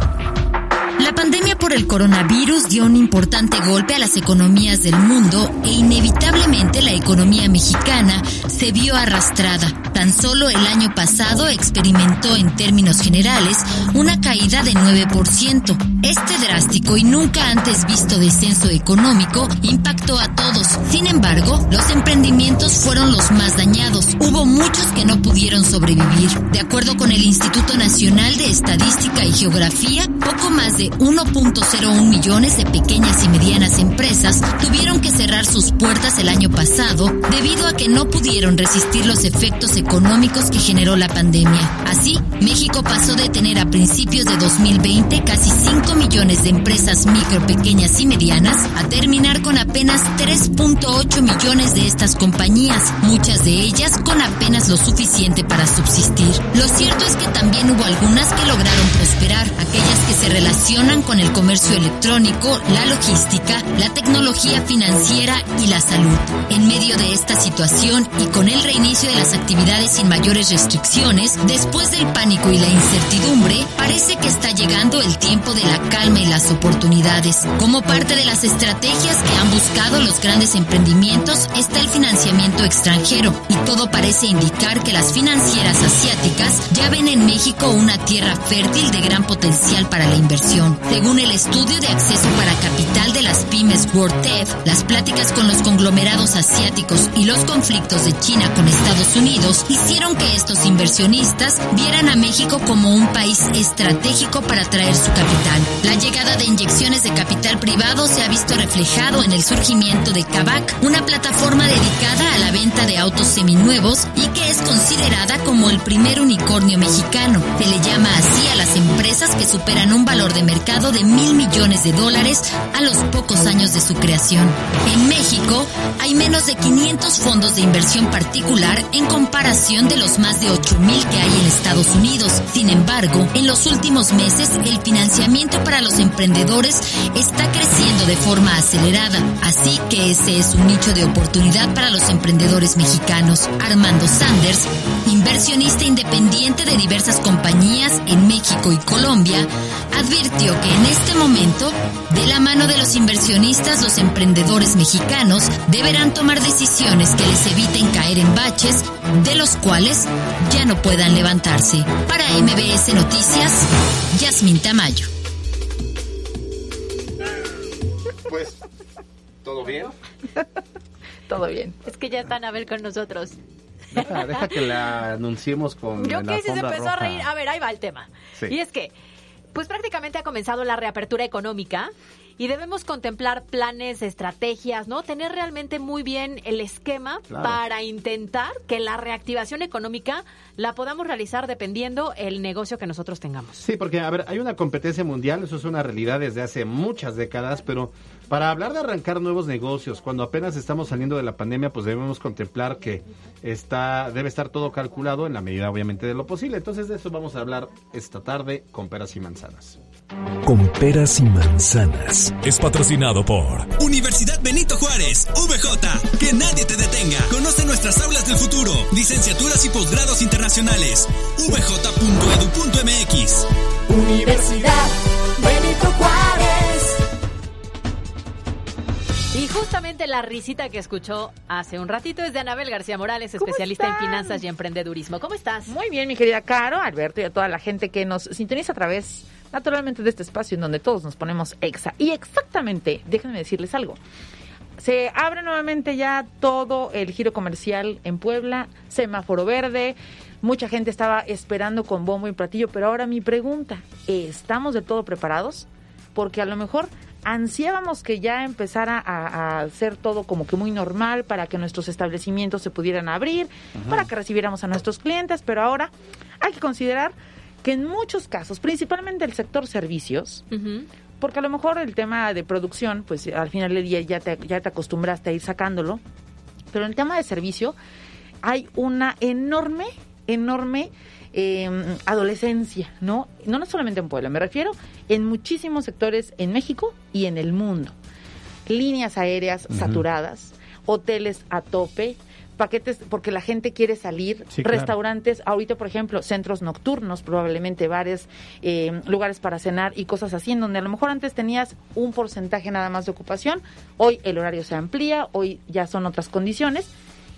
S6: La pandemia por el coronavirus dio un importante golpe a las economías del mundo e inevitablemente la economía mexicana se vio arrastrada. Tan solo el año pasado experimentó en términos generales una caída de 9%. Este drástico y nunca antes visto descenso económico impactó a todos. Sin embargo, los emprendimientos fueron los más dañados. Hubo muchos que no pudieron sobrevivir. De acuerdo con el Instituto Nacional de Estadística y Geografía, poco más de 1.01 millones de pequeñas y medianas empresas tuvieron que cerrar sus puertas el año pasado debido a que no pudieron resistir los efectos económicos que generó la pandemia. Así, México pasó de tener a principios de 2020 casi 5 millones de empresas micro, pequeñas y medianas a terminar con apenas 3.8 millones de estas compañías, muchas de ellas con apenas lo suficiente para subsistir. Lo cierto es que también hubo algunas que lograron prosperar, aquellas que se relacionan con el comercio comercio electrónico, la logística, la tecnología financiera y la salud. En medio de esta situación y con el reinicio de las actividades sin mayores restricciones, después del pánico y la incertidumbre, parece que está llegando el tiempo de la calma y las oportunidades. Como parte de las estrategias que han buscado los grandes emprendimientos está el financiamiento extranjero y todo parece indicar que las financieras asiáticas ya ven en México una tierra fértil de gran potencial para la inversión. Según el estudio de acceso para capital de las pymes WorldTEF, las pláticas con los conglomerados asiáticos y los conflictos de China con Estados Unidos hicieron que estos inversionistas vieran a México como un país estratégico para atraer su capital. La llegada de inyecciones de capital privado se ha visto reflejado en el surgimiento de Kavak, una plataforma dedicada a la venta de autos seminuevos y que es considerada como el primer unicornio mexicano. Se le llama así a las empresas que superan un valor de mercado de mil millones de dólares a los pocos años de su creación. En México hay menos de 500 fondos de inversión particular en comparación de los más de 8 mil que hay en Estados Unidos. Sin embargo, en los últimos meses el financiamiento para los emprendedores está creciendo de forma acelerada, así que ese es un nicho de oportunidad para los emprendedores mexicanos. Armando Sanders, inversionista independiente de diversas compañías en México y Colombia, advirtió que en este momento, de la mano de los inversionistas, los emprendedores mexicanos deberán tomar decisiones que les eviten caer en baches de los cuales ya no puedan levantarse. Para MBS Noticias, Yasmin Tamayo.
S2: Pues, ¿todo bien?
S11: Todo bien.
S3: Es que ya están a ver con nosotros.
S2: Deja, deja que la anunciemos con
S3: Yo
S2: la
S3: que si se empezó a reír. A ver, ahí va el tema.
S2: Sí.
S3: Y es que, pues prácticamente ha comenzado la reapertura económica y debemos contemplar planes, estrategias, ¿no? Tener realmente muy bien el esquema
S2: Claro.
S3: para intentar que la reactivación económica la podamos realizar dependiendo el negocio que nosotros tengamos.
S2: Sí, porque, a ver, hay una competencia mundial, eso es una realidad desde hace muchas décadas, pero para hablar de arrancar nuevos negocios, cuando apenas estamos saliendo de la pandemia, pues debemos contemplar que está, debe estar todo calculado en la medida, obviamente, de lo posible. Entonces, de eso vamos a hablar esta tarde con peras y manzanas.
S1: Con peras y manzanas.
S4: Es patrocinado por
S5: Universidad Benito Juárez, VJ. Que nadie te detenga. Conoce nuestras aulas del futuro, licenciaturas y posgrados internacionales. vj.edu.mx.
S12: Universidad Benito Juárez.
S3: Y justamente la risita que escuchó hace un ratito es de Anabel García Morales, especialista en finanzas y emprendedurismo. ¿Cómo estás?
S11: Muy bien, mi querida Caro, Alberto y a toda la gente que nos sintoniza a través, naturalmente, de este espacio en donde todos nos ponemos exa. Y exactamente, déjenme decirles algo. Se abre nuevamente ya todo el giro comercial en Puebla, semáforo verde. Mucha gente estaba esperando con bombo y platillo, pero ahora mi pregunta, ¿estamos del todo preparados? Porque a lo mejor ansiábamos que ya empezara a, a ser todo como que muy normal para que nuestros establecimientos se pudieran abrir, para que recibiéramos a nuestros clientes, pero ahora hay que considerar que en muchos casos, principalmente el sector servicios, porque a lo mejor el tema de producción, pues al final del día ya te, ya te acostumbraste a ir sacándolo, pero en el tema de servicio hay una enorme, enorme eh, adolescencia, ¿no? No, no solamente en Puebla, me refiero en muchísimos sectores en México y en el mundo. Líneas aéreas saturadas, hoteles a tope, paquetes porque la gente quiere salir,
S13: Sí, claro.
S11: restaurantes, ahorita por ejemplo, centros nocturnos, probablemente bares, eh, lugares para cenar y cosas así, en donde a lo mejor antes tenías un porcentaje nada más de ocupación, hoy el horario se amplía, hoy ya son otras condiciones.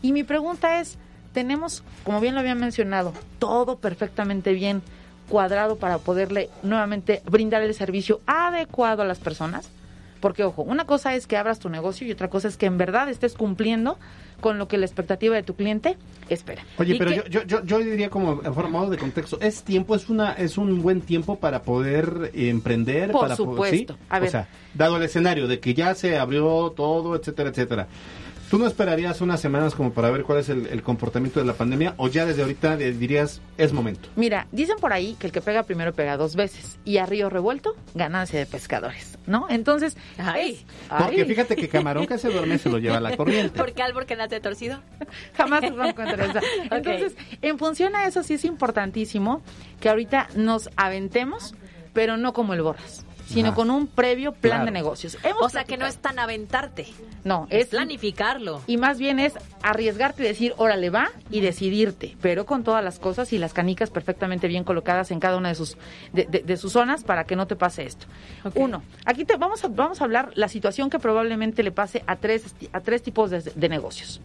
S11: Y mi pregunta es, tenemos, como bien lo había mencionado, todo perfectamente bien cuadrado para poderle nuevamente brindar el servicio adecuado a las personas. Porque, ojo, una cosa es que abras tu negocio y otra cosa es que en verdad estés cumpliendo con lo que la expectativa de tu cliente espera.
S2: Oye, pero
S11: que-
S2: yo, yo, yo, yo diría como en forma de contexto, es tiempo, es una, es un buen tiempo para poder emprender,
S11: Por
S2: para po-
S11: supuesto.
S2: ¿sí?
S11: A ver.
S2: O sea, dado el escenario de que ya se abrió todo, etcétera, etcétera. ¿Tú no esperarías unas semanas como para ver cuál es el, el comportamiento de la pandemia o ya desde ahorita dirías es momento?
S11: Mira, dicen por ahí que el que pega primero pega dos veces y a río revuelto, ganancia de pescadores, ¿no? Entonces, es-
S2: Porque
S11: ay,
S2: fíjate que camarón que se duerme se lo lleva la corriente.
S3: ¿Por qué árbol que nace torcido?
S11: Jamás nos vamos a encontrar esa. Entonces, en función a eso sí es importantísimo que ahorita nos aventemos, pero no como el borras. Sino
S2: Ajá.
S11: con un previo plan
S2: Claro.
S11: de negocios. Hemos
S3: O sea que no es tan aventarte.
S11: No,
S3: Es
S11: es
S3: planificarlo.
S11: y más bien es arriesgarte y decir, órale, va y decidirte, pero con todas las cosas y las canicas perfectamente bien colocadas en cada una de sus, de, de- de sus zonas para que no te pase esto. Uno, aquí te vamos a, vamos a hablar la situación que probablemente le pase a tres, a tres tipos de, de negocios.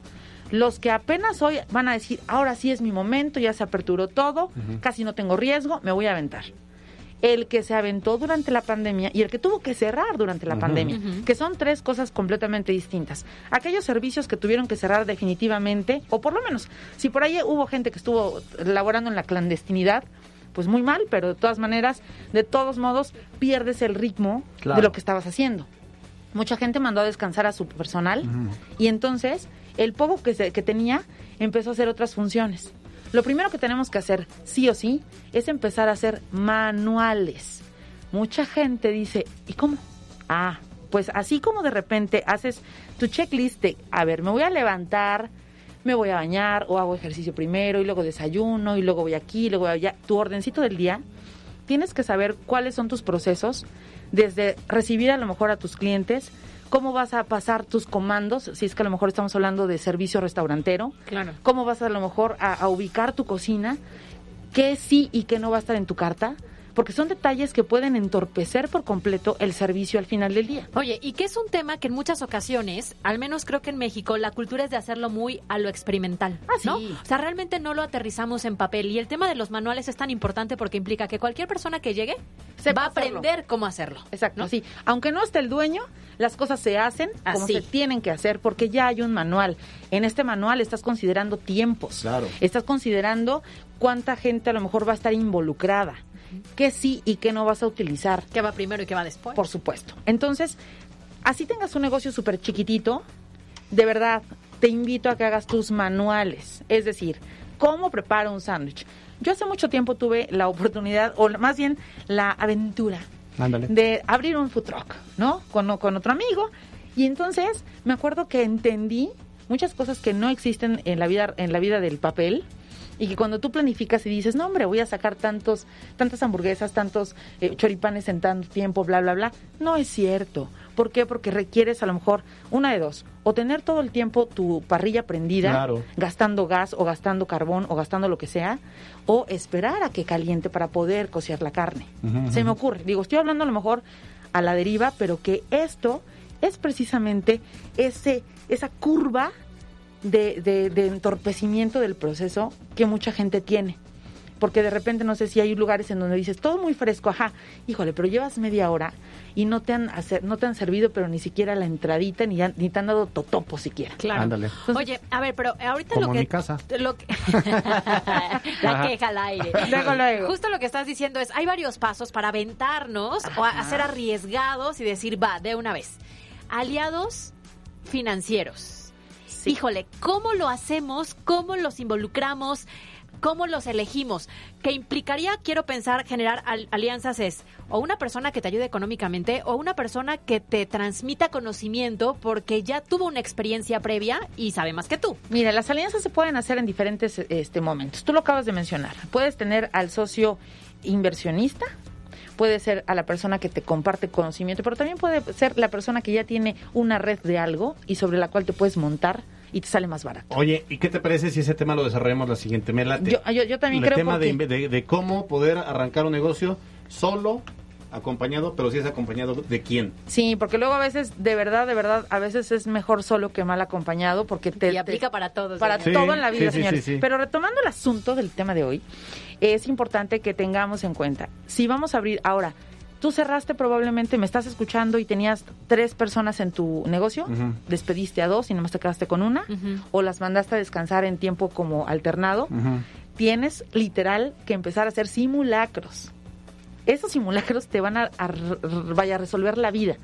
S11: Los que apenas hoy van a decir, ahora sí es mi momento, ya se aperturó todo, casi no tengo riesgo, me voy a aventar el que se aventó durante la pandemia y el que tuvo que cerrar durante la pandemia, que son tres cosas completamente distintas. Aquellos servicios que tuvieron que cerrar definitivamente, o por lo menos, si por ahí hubo gente que estuvo laborando en la clandestinidad, pues muy mal, pero de todas maneras, de todos modos, pierdes el ritmo
S13: Claro.
S11: de lo que estabas haciendo. Mucha gente mandó a descansar a su personal y entonces el poco que, se- que tenía empezó a hacer otras funciones. Lo primero que tenemos que hacer, sí o sí, es empezar a hacer manuales. Mucha gente dice, ¿y cómo? Ah, pues así como de repente haces tu checklist de, a ver, me voy a levantar, me voy a bañar o hago ejercicio primero y luego desayuno y luego voy aquí y luego voy allá. Tu ordencito del día, tienes que saber cuáles son tus procesos desde recibir a lo mejor a tus clientes, cómo vas a pasar tus comandos, si es que a lo mejor estamos hablando de servicio restaurantero,
S3: Claro.
S11: cómo vas a lo mejor a, a ubicar tu cocina, qué sí y qué no va a estar en tu carta, porque son detalles que pueden entorpecer por completo el servicio al final del día.
S3: Oye, y que es un tema que en muchas ocasiones, al menos creo que en México, la cultura es de hacerlo muy a lo experimental, ¿no? O sea, realmente no lo aterrizamos en papel. Y el tema de los manuales es tan importante porque implica que cualquier persona que llegue va a
S11: hacerlo.
S3: aprender cómo hacerlo.
S11: Exacto, sí. Aunque no esté el dueño, las cosas se hacen como
S3: Así.
S11: se tienen que hacer porque ya hay un manual. En este manual estás considerando tiempos.
S2: Claro.
S11: Estás considerando cuánta gente a lo mejor va a estar involucrada. Qué sí y qué no vas a utilizar.
S3: ¿Qué va primero y qué va después?
S11: Por supuesto. Entonces, así tengas un negocio súper chiquitito, de verdad, te invito a que hagas tus manuales. Es decir, cómo preparo un sándwich. Yo hace mucho tiempo tuve la oportunidad, o más bien la aventura,
S2: Ándale.
S11: de abrir un food truck, ¿no? Con, con otro amigo. Y entonces me acuerdo que entendí muchas cosas que no existen en la vida, en la vida del papel. Y que cuando tú planificas y dices, no, hombre, voy a sacar tantos, tantas hamburguesas, tantos eh, choripanes en tanto tiempo, bla, bla, bla, no es cierto. ¿Por qué? Porque requieres a lo mejor una de dos. O tener todo el tiempo tu parrilla prendida,
S2: Claro.
S11: gastando gas o gastando carbón o gastando lo que sea, o esperar a que caliente para poder cocer la carne. Se me ocurre. Digo, estoy hablando a lo mejor a la deriva, pero que esto es precisamente ese, esa curva de, de- de entorpecimiento del proceso que mucha gente tiene. Porque de repente no sé si hay lugares en donde dices, todo muy fresco, ajá, híjole, pero llevas media hora y no te han, hacer, no te han servido, pero ni siquiera la entradita, ni, han- ni te han dado totopo siquiera.
S3: Claro.
S2: Ándale.
S3: Oye, a ver, pero ahorita
S2: Como
S3: lo
S2: en
S3: que...
S2: mi casa.
S3: Lo que- la queja al aire.
S11: Luego, luego.
S3: Justo lo que estás diciendo es, hay varios pasos para aventarnos o a, a ser arriesgados y decir, va, de una vez. Aliados financieros. Híjole, ¿cómo lo hacemos? ¿Cómo los involucramos? ¿Cómo los elegimos? Que implicaría, quiero pensar, generar al- alianzas es o una persona que te ayude económicamente o una persona que te transmita conocimiento porque ya tuvo una experiencia previa y sabe más que tú.
S11: Mira, las alianzas se pueden hacer en diferentes este, momentos. Tú lo acabas de mencionar. Puedes tener al socio inversionista, puede ser a la persona que te comparte conocimiento, pero también puede ser la persona que ya tiene una red de algo y sobre la cual te puedes montar y te sale más barato.
S2: Oye, ¿y qué te parece si ese tema lo desarrollamos la siguiente? Me late.
S11: Yo- yo- yo también
S2: El
S11: creo
S2: tema de- de cómo poder arrancar un negocio solo, acompañado, pero si es acompañado de quién.
S11: Sí, porque luego a veces, de verdad, de verdad, a veces es mejor solo que mal acompañado porque te...
S3: Y aplica para todos.
S11: para
S3: señores.
S11: todo en la vida,
S2: sí, sí,
S11: señores.
S2: sí, sí.
S11: Pero retomando el asunto del tema de hoy, es importante que tengamos en cuenta, si vamos a abrir ahora, tú cerraste probablemente, me estás escuchando y tenías tres personas en tu negocio, despediste a dos y nomás te quedaste con una, o las mandaste a descansar en tiempo como alternado, tienes literal que empezar a hacer simulacros. Esos simulacros te van a, vaya a resolver la vida.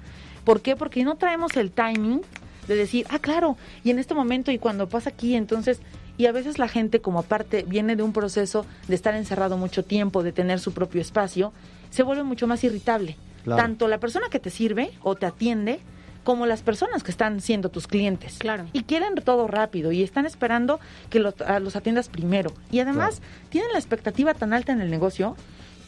S11: ¿Por qué? Porque no traemos el timing de decir, ah, claro, y en este momento y cuando pasa aquí, entonces, y a veces la gente como aparte viene de un proceso de estar encerrado mucho tiempo, de tener su propio espacio, se vuelve mucho más irritable.
S13: Claro.
S11: Tanto la persona que te sirve o te atiende, como las personas que están siendo tus clientes.
S3: Claro.
S11: Y quieren todo rápido y están esperando que a los atiendas primero. Y además tienen la expectativa tan alta en el negocio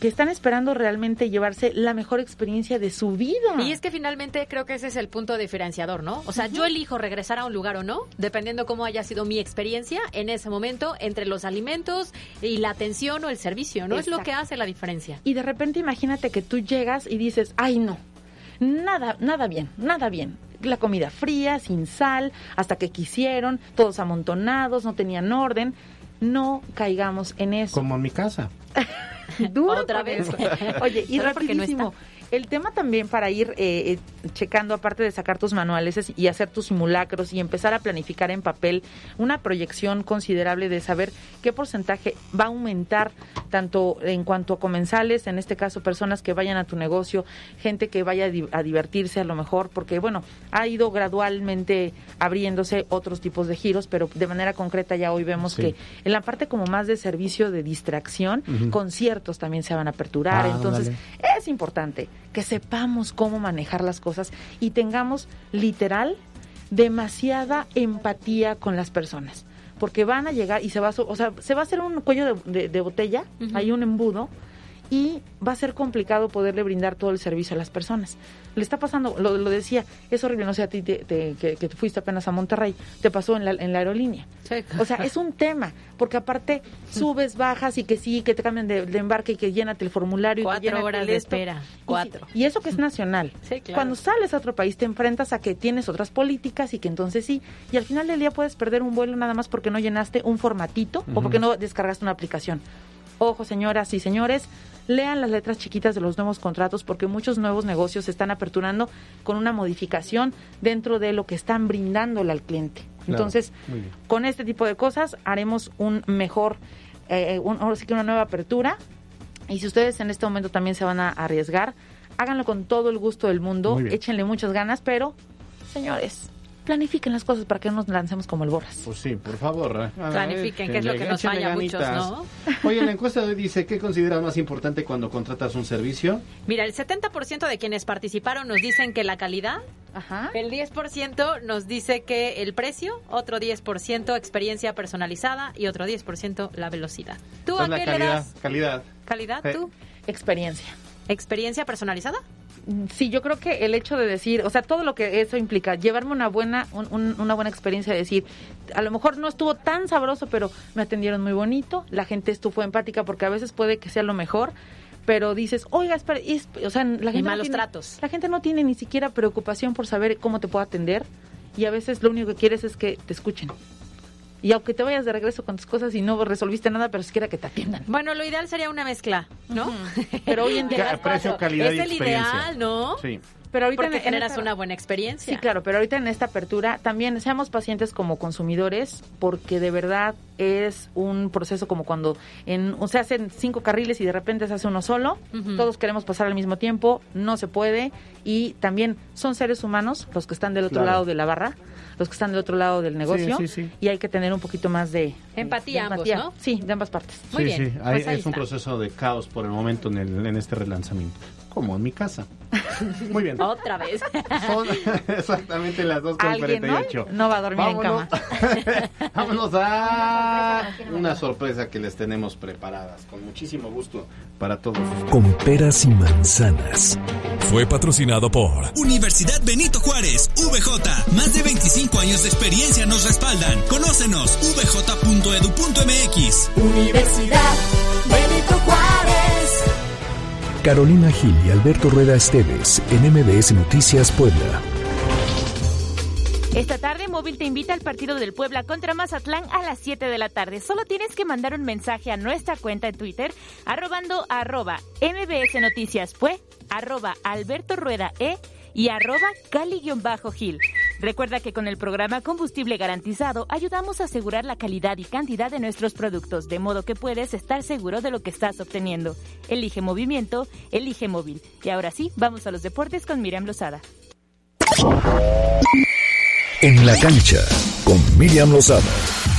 S11: que están esperando realmente llevarse la mejor experiencia de su vida.
S3: Y es que finalmente creo que ese es el punto diferenciador, ¿no? O sea, yo elijo regresar a un lugar o no, dependiendo cómo haya sido mi experiencia en ese momento entre los alimentos y la atención o el servicio, ¿no? Es lo que hace la diferencia.
S11: Y de repente imagínate que tú llegas y dices, ay no, nada, nada bien, nada bien. La comida fría, sin sal, hasta que quisieron, todos amontonados, no tenían orden. No caigamos en eso.
S2: Como en mi casa.
S11: Duro
S3: Otra vez.
S11: Oye, y
S3: Solo porque no
S11: rapidísimo. El tema también para ir eh, eh, checando, aparte de sacar tus manuales es- y hacer tus simulacros y empezar a planificar en papel una proyección considerable de saber qué porcentaje va a aumentar tanto en cuanto a comensales, en este caso personas que vayan a tu negocio, gente que vaya a, di- a divertirse a lo mejor, porque bueno, ha ido gradualmente abriéndose otros tipos de giros, pero de manera concreta ya hoy vemos
S2: Sí.
S11: que en la parte como más de servicio de distracción, conciertos también se van a aperturar,
S2: Ah,
S11: entonces es importante que sepamos cómo manejar las cosas y tengamos literal demasiada empatía con las personas. Porque van a llegar y se va a, o sea, se va a hacer un cuello de, de- de botella, hay un embudo, y va a ser complicado poderle brindar todo el servicio a las personas. Le está pasando, lo, lo decía, es horrible, no sé a ti te- te- que, que fuiste apenas a Monterrey, te pasó en la, en la aerolínea. O sea, es un tema, porque aparte subes, bajas y que sí, que te cambian de, de embarque y que llénate el formulario. y que
S3: Cuatro horas de
S11: esto.
S3: espera, cuatro.
S11: Y, eso que es nacional.
S3: Sí, claro.
S11: Cuando sales a otro país te enfrentas a que tienes otras políticas y que entonces sí, y al final del día puedes perder un vuelo nada más porque no llenaste un formatito o porque no descargaste una aplicación. Ojo, señoras y señores, lean las letras chiquitas de los nuevos contratos porque muchos nuevos negocios se están aperturando con una modificación dentro de lo que están brindándole al cliente.
S2: Claro,
S11: Entonces, con este tipo de cosas haremos un mejor, eh, un- ahora sí que una nueva apertura. Y si ustedes en este momento también se van a arriesgar, háganlo con todo el gusto del mundo, échenle muchas ganas, pero, señores, planifiquen las cosas para que no nos lancemos como el borras.
S2: Pues sí, por favor. ¿eh?
S3: Planifiquen, que es lo que nos falla a muchos. ¿no?
S2: Oye, la encuesta de hoy dice, ¿qué consideras más importante cuando contratas un servicio?
S3: Mira, el 70% de quienes participaron nos dicen que la calidad, el 10% nos dice que el precio, otro 10% experiencia personalizada y otro 10% la velocidad. ¿Tú a qué
S2: la
S3: le das
S2: calidad.
S3: calidad
S2: Eh.
S3: tú?
S11: Experiencia.
S3: ¿Experiencia personalizada?
S11: Sí, yo creo que el hecho de decir, o sea, todo lo que eso implica, llevarme una buena, un- un- una buena experiencia de decir, a lo mejor no estuvo tan sabroso, pero me atendieron muy bonito, la gente estuvo empática, porque a veces puede que sea lo mejor, pero dices, oiga, espera, es- o sea, la gente
S3: malos
S11: tiene-
S3: tratos.
S11: La gente no tiene ni siquiera preocupación por saber cómo te puedo atender y a veces lo único que quieres es que te escuchen. Y aunque te vayas de regreso con tus cosas y no resolviste nada, pero siquiera que te atiendan.
S3: Bueno, lo ideal sería una mezcla, ¿no?
S11: Pero hoy en día
S2: precio, calidad
S3: es
S2: y
S3: el
S2: experiencia.
S3: ideal, ¿no?
S2: Sí.
S11: Pero ahorita
S3: Porque
S11: en- en
S3: generas
S11: esta-
S3: una buena experiencia.
S11: Sí, claro, pero ahorita en esta apertura también seamos pacientes como consumidores porque de verdad es un proceso como cuando en, o se hacen cinco carriles y de repente se hace uno solo, todos queremos pasar al mismo tiempo, no se puede y también son seres humanos los que están del otro
S2: Claro.
S11: lado de la barra, los que están del otro lado del negocio
S2: sí, sí.
S11: y hay que tener un poquito más de
S3: Empatía
S11: de
S3: ambos. ¿no?
S11: Sí, de ambas partes.
S3: Muy
S2: sí,
S3: bien,
S2: sí, hay-
S3: pues ahí
S2: es un
S3: está.
S2: proceso de caos por el momento en, el- en este relanzamiento. Como en mi casa. Muy bien.
S3: Otra vez.
S2: Son exactamente las 2 con
S11: Alguien hoy
S2: 48.
S11: no va a dormir en
S2: Vámonos.
S11: cama.
S2: Vámonos a una sorpresa que les tenemos preparadas con muchísimo gusto para todos.
S1: Con peras y manzanas.
S4: Fue patrocinado por
S5: Universidad Benito Juárez, VJ. Más de 25 años de experiencia nos respaldan. Conócenos, vj.edu.mx.
S12: Universidad Benito Juárez.
S1: Carolina Gil y Alberto Rueda Esteves en MBS Noticias Puebla.
S14: Esta tarde Móvil te invita al partido del Puebla contra Mazatlán a las 7 de la tarde. Solo tienes que mandar un mensaje a nuestra cuenta en Twitter arrobando arroba MBS Noticias Pue, arroba Alberto Rueda E y arroba Cali-Gil. Recuerda que con el programa Combustible Garantizado ayudamos a asegurar la calidad y cantidad de nuestros productos, de modo que puedes estar seguro de lo que estás obteniendo. Elige movimiento, elige móvil. Y ahora sí, vamos a los deportes con Miriam Lozada.
S1: En la cancha con Miriam Lozada.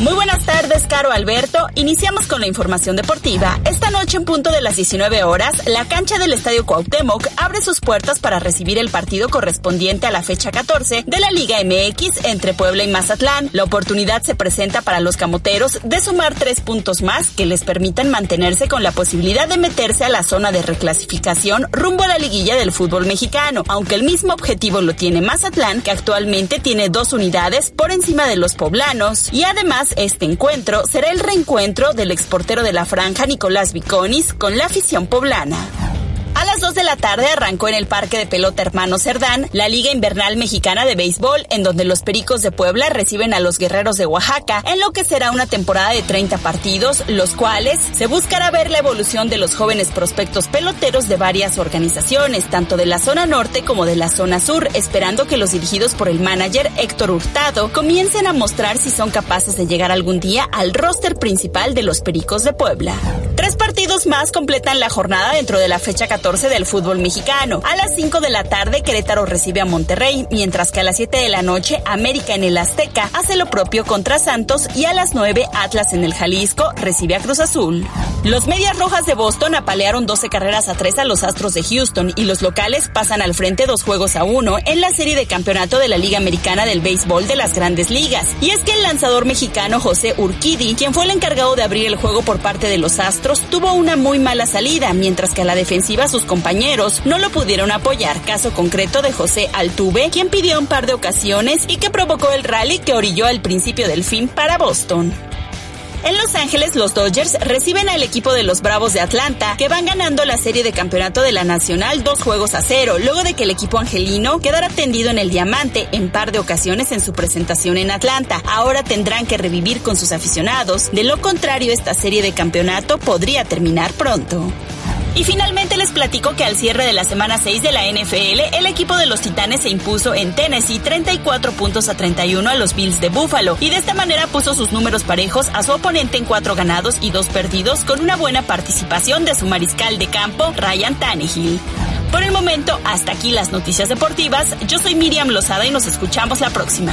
S13: Muy buenas tardes, Caro Alberto. Iniciamos con la información deportiva. Esta noche, en punto de las 19 horas, la cancha del Estadio Cuauhtémoc abre sus puertas para recibir el partido correspondiente a la fecha 14 de la Liga MX entre Puebla y Mazatlán. La oportunidad se presenta para los camoteros de sumar tres puntos más que les permitan mantenerse con la posibilidad de meterse a la zona de reclasificación rumbo a la liguilla del fútbol mexicano, aunque el mismo objetivo lo tiene Mazatlán, que actualmente tiene dos unidades por encima de los poblanos, y además este encuentro será el reencuentro del exportero de la franja Nicolás Viconis con la afición poblana. A las 2 de la tarde arrancó en el Parque de Pelota Hermano Cerdán la Liga Invernal Mexicana de Béisbol, en donde los Pericos de Puebla reciben a los Guerreros de Oaxaca, en lo que será una temporada de 30 partidos, los cuales se buscará ver la evolución de los jóvenes prospectos peloteros de varias organizaciones, tanto de la zona norte como de la zona sur, esperando que los dirigidos por el manager Héctor Hurtado comiencen a mostrar si son capaces de llegar algún día al roster principal de los Pericos de Puebla. Tres partidos más completan la jornada dentro de la fecha 14 del fútbol mexicano. A las 5 de la tarde, Querétaro recibe a Monterrey, mientras que a las 7 de la noche, América en el Azteca hace lo propio contra Santos y a las 9, Atlas en el Jalisco recibe a Cruz Azul. Los Medias Rojas de Boston apalearon 12 carreras a 3 a los Astros de Houston y los locales pasan al frente dos juegos a uno en la serie de campeonato de la Liga Americana del Béisbol de las Grandes Ligas. Y es que el lanzador mexicano José Urquidi, quien fue el encargado de abrir el juego por parte de los Astros, tuvo una muy mala salida, mientras que a la defensiva sus compañeros no lo pudieron apoyar. Caso concreto de José Altuve, quien pidió un par de ocasiones y que provocó el rally que orilló al principio del fin para Boston. En Los Ángeles, los Dodgers reciben al equipo de los Bravos de Atlanta, que van ganando la serie de campeonato de la Nacional dos juegos a cero, luego de que el equipo angelino quedara tendido en el diamante en par de ocasiones en su presentación en Atlanta. Ahora tendrán que revivir con sus aficionados, de lo contrario esta serie de campeonato podría terminar pronto. Y finalmente les platico que al cierre de la semana 6 de la NFL, el equipo de los Titanes se impuso en Tennessee 34 puntos a 31 a los Bills de Buffalo y de esta manera puso sus números parejos a su oponente en cuatro ganados y dos perdidos con una buena participación de su mariscal de campo, Ryan Tannehill. Por el momento, hasta aquí las noticias deportivas. Yo soy Miriam Lozada y nos escuchamos la próxima.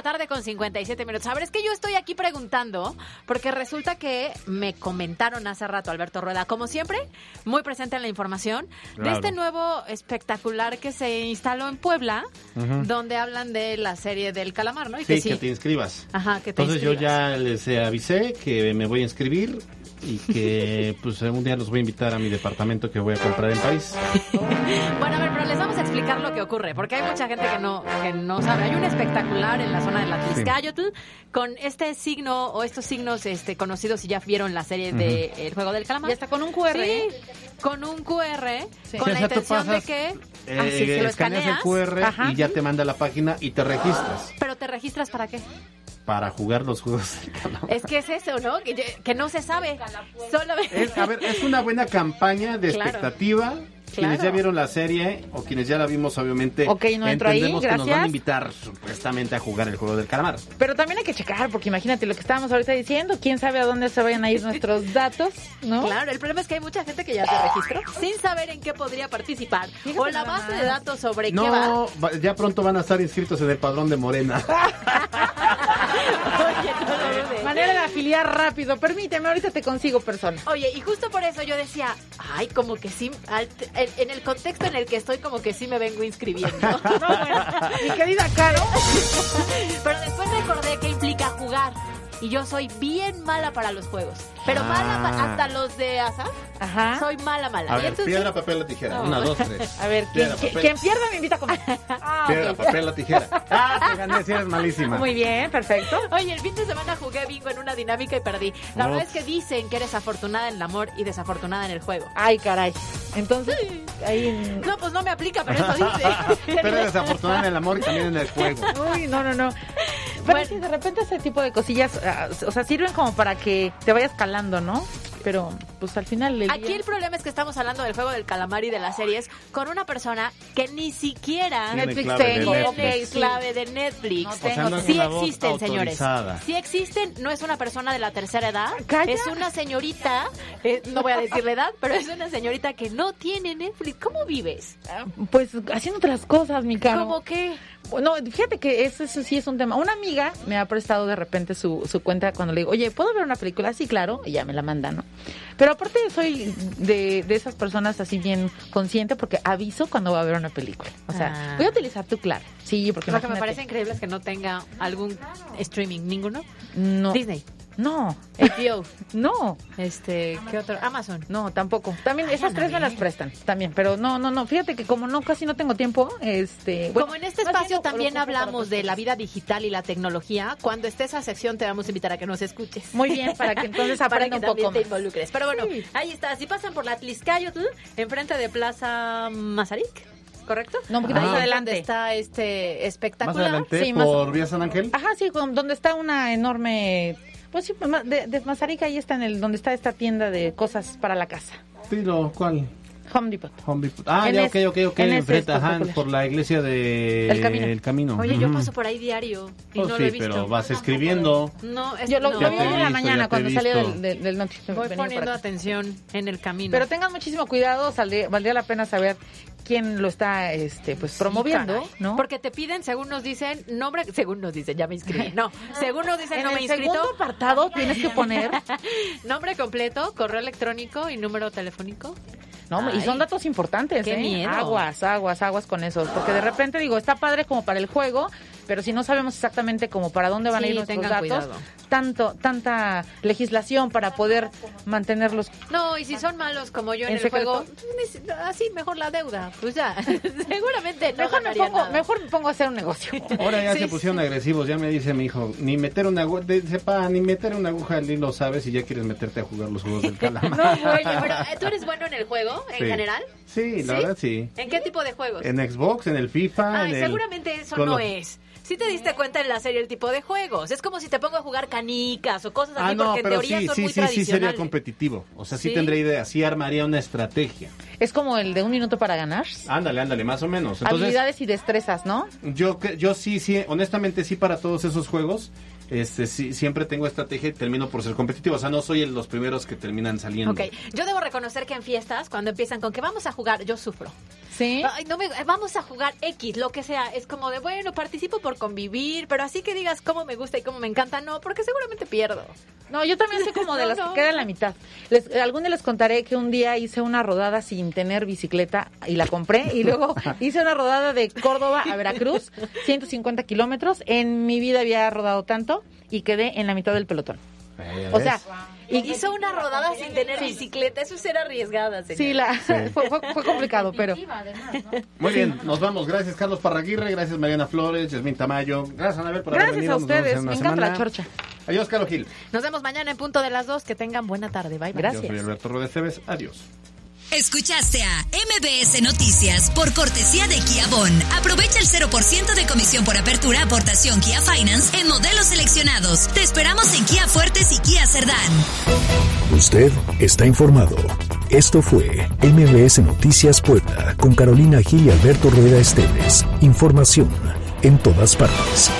S3: La tarde con 57 minutos. A ver, es que yo estoy aquí preguntando, porque resulta que me comentaron hace rato, Alberto Rueda, como siempre, muy presente en la información, de este nuevo espectacular que se instaló en Puebla, donde hablan de la serie del calamar, ¿no? Y
S2: Sí,
S3: que sí.
S2: que te inscribas.
S3: Ajá, que te
S2: Entonces yo ya les avisé que me voy a inscribir y que pues un día los voy a invitar a mi departamento que voy a comprar en París.
S3: Bueno, a ver, pero les vamos a explicar lo que ocurre, porque hay mucha gente que no, que no sabe. Hay un espectacular en la zona de la Tizcayotl con este signo o estos signos este, conocidos si ya vieron la serie de El Juego del Calamar.
S11: Y hasta con un QR,
S3: Sí,
S11: ¿eh?
S3: con un QR,
S11: Sí.
S3: con
S2: O
S3: la
S2: sea,
S3: intención de que
S2: Eh,
S3: ah, sí, se lo
S2: escaneas el
S3: escaneas,
S2: QR
S3: Ajá.
S2: y ya te manda a la página y te registras
S3: Pero te registras para qué?
S2: Para jugar los juegos del calamar.
S3: Es que es eso, ¿no? Que, que no se sabe. Solo
S2: Es, a ver, es una buena campaña de
S3: Claro.
S2: expectativa. Quienes
S3: Claro.
S2: ya vieron la serie o quienes ya la vimos, obviamente,
S11: Ok, no entro ahí,
S2: entendemos que nos van a invitar supuestamente a jugar el juego del calamar.
S11: Pero también hay que checar, porque imagínate lo que estábamos ahorita diciendo, quién sabe a dónde se vayan a ir nuestros datos, ¿no?
S3: Claro, el problema es que hay mucha gente que ya se registró sin saber en qué podría participar o la base de datos sobre qué va.
S2: No, va- ya pronto van a estar inscritos en el padrón de Morena.
S11: Manera de afiliar rápido. Permíteme, ahorita te consigo persona.
S3: Oye, y justo por eso yo decía, ay, como que sí, al- en, en el contexto en el que estoy, como que sí me vengo inscribiendo.
S11: No, bueno, mi querida Caro.
S3: Pero después recordé que implica jugar. Y yo soy bien mala para los juegos. Pero
S2: Ah.
S3: mala pa- hasta los de ASA.
S11: Ajá.
S3: Soy mala, mala.
S2: A
S3: Y
S2: ver,
S3: entonces-
S2: piedra, papel o tijera.
S3: No.
S2: Una, dos, tres.
S11: A ver, quien,
S2: Piedra,
S11: quien-
S2: papel.
S11: quien pierda me invita a comer. Ah,
S2: Piedra, papel o tijera. Ah, te gané, si eres malísima.
S11: Muy bien, perfecto.
S3: Oye, el fin de semana jugué bingo en una dinámica y perdí. La verdad es que dicen que eres afortunada en el amor y desafortunada en el juego.
S11: Ay, caray. Entonces, ahí...
S3: No, pues no me aplica, pero eso dice.
S2: Pero eres afortunada en el amor y también en el juego.
S11: Uy, no, no, no. Pero sí, de repente ese tipo de cosillas, ah, o sea, sirven como para que te vayas calando, ¿no? Pero, pues al final del
S3: Aquí
S11: día-
S3: el problema es que estamos hablando del juego del calamar y de las series con una persona que ni siquiera
S2: Tiene
S11: Netflix
S2: clave de
S11: tengo,
S2: Netflix.
S3: clave de Netflix.
S11: No
S2: O sea,
S11: tengo,
S2: no es
S3: sí existen, señores. Sí existen, no es una persona de la tercera edad.
S11: Calla.
S3: Es una señorita, eh, no voy a decir la edad, pero es una señorita que no tiene Netflix. ¿Cómo vives?
S11: Pues haciendo otras cosas, mi caro.
S3: ¿Cómo qué?
S11: No, fíjate que eso, eso sí es un tema. Una amiga me ha prestado de repente su, su cuenta cuando le digo, oye, ¿puedo ver una película? Sí, claro, y ya me la manda, ¿no? Pero aparte soy de, de esas personas así bien consciente porque aviso cuando va a ver una película. O sea,
S3: Ah.
S11: voy a utilizar tu claro. Sí, porque
S3: Lo que me parece increíble es que no tenga algún streaming, ninguno.
S11: No.
S3: Disney,
S11: No,
S3: HBO,
S11: no,
S3: este, ¿qué otro? Amazon.
S11: no, tampoco. También
S3: Ay,
S11: esas tres me las prestan, también. Pero no, no, no. Fíjate que como no, casi no tengo tiempo, este... bueno,
S3: Como en este
S11: más
S3: espacio
S11: bien
S3: también hablamos de la vida digital y la tecnología, cuando esté esa sección te vamos a invitar a que nos escuches.
S11: Muy bien, para que entonces
S3: para
S11: aprenda
S3: que
S11: un poco
S3: te
S11: más.
S3: involucres. Pero bueno,
S11: Sí.
S3: ahí está. Si pasan por la Tliscayotl, enfrente de Plaza Mazarik, ¿correcto?
S11: No, un poquito más adelante.
S3: está este
S2: Más
S3: espectacular.
S2: adelante,
S11: Sí, más-
S2: por Vía San Ángel.
S11: Ajá, sí, con- donde está una enorme... Pues sí, de, de Mazarica ahí está en el donde está esta tienda de cosas para la casa.
S2: Tiro, ¿cuál?
S11: Home Depot.
S2: Home Depot. Ah,
S11: En
S2: ya, ok, ok, ok.
S11: en
S2: Enfrente, ajá, por la iglesia de...
S11: El Camino.
S2: El Camino.
S3: Oye, yo paso por ahí diario y
S2: Oh,
S3: no
S2: sí,
S3: lo he visto.
S2: pero vas escribiendo.
S3: No, es,
S11: Yo lo,
S3: no.
S11: lo vi en la mañana cuando salió
S2: visto.
S11: del, del, del noticiero.
S3: Voy poniendo atención en el camino.
S11: Pero tengan muchísimo cuidado, saldría- valdría la pena saber quién lo está este pues promoviendo. ¿no?
S3: Porque te piden, según nos dicen, nombre, según nos dicen, ya me inscribí. No, según nos dicen,
S11: en
S3: no me
S11: el
S3: he inscrito.
S11: segundo apartado tienes que poner,
S3: Nombre completo, correo electrónico y número telefónico.
S11: No, y son datos importantes,
S3: Qué
S11: ¿eh?
S3: miedo.
S11: Aguas, aguas, aguas con eso, porque de repente digo, está padre como para el juego, pero si no sabemos exactamente como para dónde van a ir nuestros datos,
S3: cuidado.
S11: tanto tanta legislación para poder mantenerlos
S3: No, y si son malos como yo en,
S11: ¿En
S3: el
S11: secreto?
S3: juego, ni- así mejor la deuda. Pues ya, seguramente no
S11: Mejor me, pongo,
S3: nada.
S11: mejor me pongo a hacer un negocio.
S2: Ahora ya
S3: Sí,
S2: se pusieron agresivos, ya me dice mi hijo, ni meter una aguja, sepa, ni meter una aguja al hilo sabes y ya quieres meterte a jugar los juegos del calamar.
S3: No, oye, pero ¿eh, ¿tú eres bueno en el juego, en
S2: Sí.
S3: general?
S2: Sí, la
S3: ¿Sí?
S2: verdad sí.
S3: ¿En qué tipo de juegos?
S2: En Xbox, en el FIFA,
S3: Ay,
S2: en el...
S3: seguramente eso
S2: con
S3: no
S2: los-
S3: es. Si te diste cuenta en la serie el tipo de juegos. Es como si te pongo a jugar canicas o cosas así,
S2: Ah, no,
S3: porque en
S2: pero
S3: teoría
S2: sí,
S3: son
S2: sí,
S3: muy
S2: sí, sí sería competitivo. O sea, sí,
S3: ¿Sí?
S2: tendría idea, sí armaría una estrategia.
S11: Es como el de un minuto para ganar.
S2: Ándale, ándale, más o menos. Entonces,
S11: Habilidades y destrezas, ¿no?
S2: yo, yo sí, sí, honestamente sí para todos esos juegos, este, sí, siempre tengo estrategia y termino por ser competitivo. O sea, no soy el- los primeros que terminan saliendo.
S3: Ok, yo debo reconocer que en fiestas, cuando empiezan con que vamos a jugar, yo sufro.
S11: Sí.
S3: Ay, no me, vamos a jugar X, lo que sea. Es como de, bueno, participo por convivir, pero así que digas cómo me gusta y cómo me encanta, no, porque seguramente pierdo.
S11: No, yo también soy como de
S3: No,
S11: las
S3: no.
S11: que quedan la mitad. Les, algún día les contaré que un día hice una rodada sin tener bicicleta y la compré y luego hice una rodada de Córdoba a Veracruz, 150 kilómetros. En mi vida había rodado tanto y quedé en la mitad del pelotón. O sea,
S3: Y hizo una rodada sin tener bicicleta, eso es ser arriesgada, señora.
S11: sí, la, fue, fue- fue complicado, pero
S2: Muy bien, nos vamos. Gracias, Carlos Parraguirre. Gracias, Mariana Flores, Yasmín Tamayo. Gracias, Anabel, por haber
S11: gracias
S2: venido.
S11: a
S2: Nos vemos
S11: ustedes.
S2: en una
S11: Me encanta la chorcha.
S2: Adiós, Carlos Gil.
S3: Nos vemos mañana en punto de las dos. Que tengan buena tarde. Bye, bye.
S11: Gracias.
S2: Yo soy Alberto Rodríguez. Adiós.
S6: Escuchaste a MBS Noticias por cortesía de Kia Bon. Aprovecha el 0% de comisión por apertura aportación Kia Finance en modelos seleccionados. Te esperamos en Kia Fuertes y Kia Cerdán.
S1: Usted está informado. Esto fue MBS Noticias Puebla con Carolina Gil y Alberto Rueda Esteves. Información en todas partes.